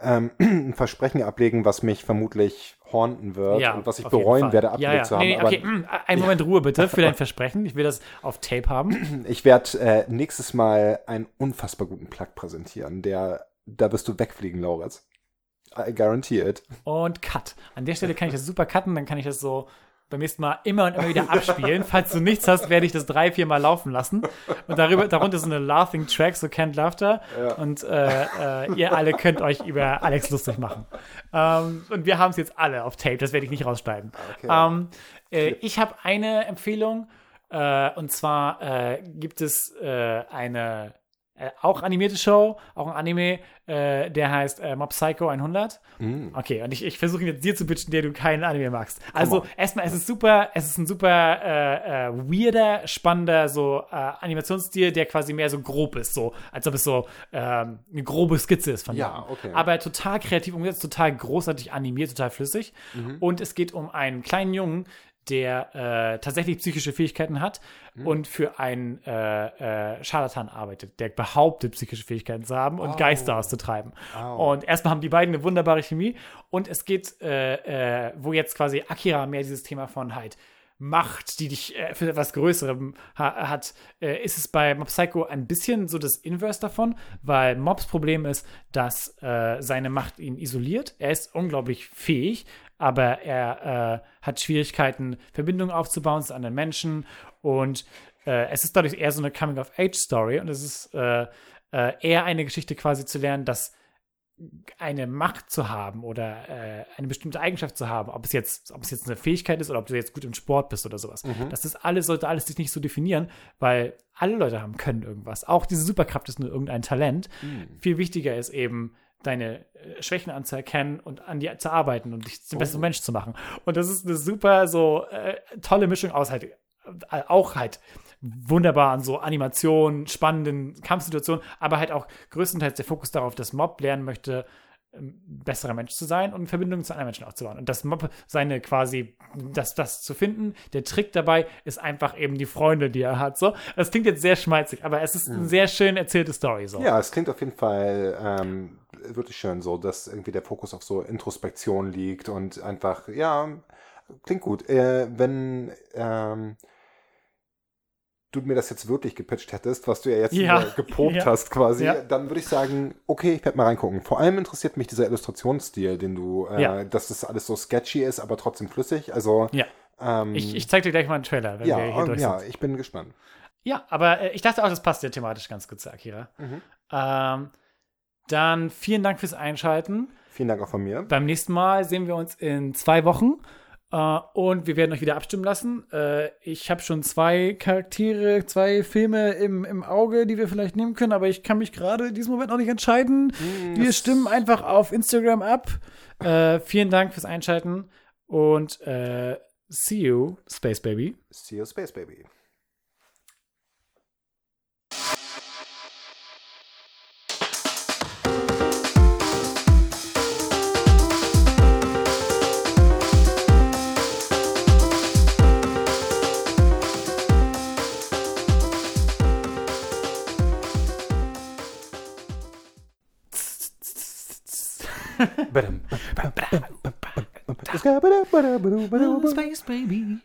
ähm, ein Versprechen ablegen, was mich vermutlich haunten wird Ja, und was ich bereuen werde, ja, abgelegt ja. zu haben. Nee, nee, okay, mm, einen Moment Ruhe bitte für dein Versprechen. Ich will das auf Tape haben. ich werde äh, nächstes Mal einen unfassbar guten Plug präsentieren. Der, da wirst du wegfliegen, Lauritz. I guarantee it. Und Cut. An der Stelle kann ich das super cutten, dann kann ich das so beim nächsten Mal immer und immer wieder abspielen. Falls du nichts hast, werde ich das drei, vier Mal laufen lassen. Und darüber, darunter so eine Laughing Track, so Can't Laughter. Und äh, äh, ihr alle könnt euch über Alex lustig machen. Ähm, und wir haben es jetzt alle auf Tape, das werde ich nicht rausschneiden. Okay. Ähm, äh, ich habe eine Empfehlung. Äh, und zwar äh, gibt es äh, eine äh, auch animierte Show, auch ein Anime, äh, der heißt äh, Mob Psycho 100. Okay, und ich, ich versuche ihn jetzt dir zu pitchen, der du keinen Anime magst. Also erstmal, es ist super, es ist ein super äh, äh, weirder, spannender so äh, Animationsstil, der quasi mehr so grob ist, so als ob es so ähm, eine grobe Skizze ist von Ja, jemandem. okay. Aber total kreativ umgesetzt, total großartig animiert, total flüssig. Mhm. Und es geht um einen kleinen Jungen, der äh, tatsächlich psychische Fähigkeiten hat Mhm. und für einen äh, äh, Scharlatan arbeitet, der behauptet, psychische Fähigkeiten zu haben und Geister auszutreiben. Und erstmal haben die beiden eine wunderbare Chemie und es geht, äh, äh, wo jetzt quasi Akira mehr dieses Thema von halt Macht, die dich äh, für etwas Größerem ha hat, ist es bei Mob Psycho ein bisschen so das Inverse davon, weil Mobs Problem ist, dass seine Macht ihn isoliert. Er ist unglaublich fähig, aber er äh, hat Schwierigkeiten, Verbindungen aufzubauen zu anderen Menschen und äh, es ist dadurch eher so eine Coming-of-Age-Story und es ist äh, äh, eher eine Geschichte quasi zu lernen, dass eine Macht zu haben oder äh, eine bestimmte Eigenschaft zu haben, ob es jetzt, ob es jetzt eine Fähigkeit ist oder ob du jetzt gut im Sport bist oder sowas. Das ist alles, sollte alles sich nicht so definieren, weil alle Leute haben können irgendwas. Auch diese Superkraft ist nur irgendein Talent. Viel wichtiger ist eben, deine äh, Schwächen anzuerkennen und an dir zu arbeiten und dich zum besseren Mensch zu machen. Und das ist eine super so äh, tolle Mischung aus halt äh, auch halt wunderbar an so Animationen, spannenden Kampfsituationen, aber halt auch größtenteils der Fokus darauf, dass Mob lernen möchte, besserer Mensch zu sein und Verbindungen zu anderen Menschen aufzubauen. Und das Mob seine quasi, das, das zu finden, der Trick dabei ist einfach eben die Freunde, die er hat. So, das klingt jetzt sehr schmalzig, aber es ist eine sehr schön erzählte Story. So. Ja, es klingt auf jeden Fall ähm, wirklich schön so, dass irgendwie der Fokus auf so Introspektion liegt und einfach, ja, klingt gut. Äh, wenn ähm, du mir das jetzt wirklich gepitcht hättest, was du ja jetzt Ja. geprobt Ja. hast quasi, Ja. dann würde ich sagen, okay, ich werde mal reingucken. Vor allem interessiert mich dieser Illustrationsstil, den du, äh, Ja. dass das alles so sketchy ist, aber trotzdem flüssig. Also, Ja. ähm, Ich, ich zeig dir gleich mal einen Trailer, wenn ja, wir hier durch ja, sind. ich bin gespannt. Ja, aber äh, ich dachte auch, das passt ja thematisch ganz gut zu Akira. Ähm, dann vielen Dank fürs Einschalten. Vielen Dank auch von mir. Beim nächsten Mal sehen wir uns in zwei Wochen. Äh, und wir werden euch wieder abstimmen lassen. Äh, ich habe schon zwei Charaktere, zwei Filme im, im Auge, die wir vielleicht nehmen können, aber ich kann mich gerade in diesem Moment noch nicht entscheiden. wir stimmen einfach auf Instagram ab. Äh, vielen Dank fürs Einschalten und see you, Space Baby. See you, Space Baby. Space Baby.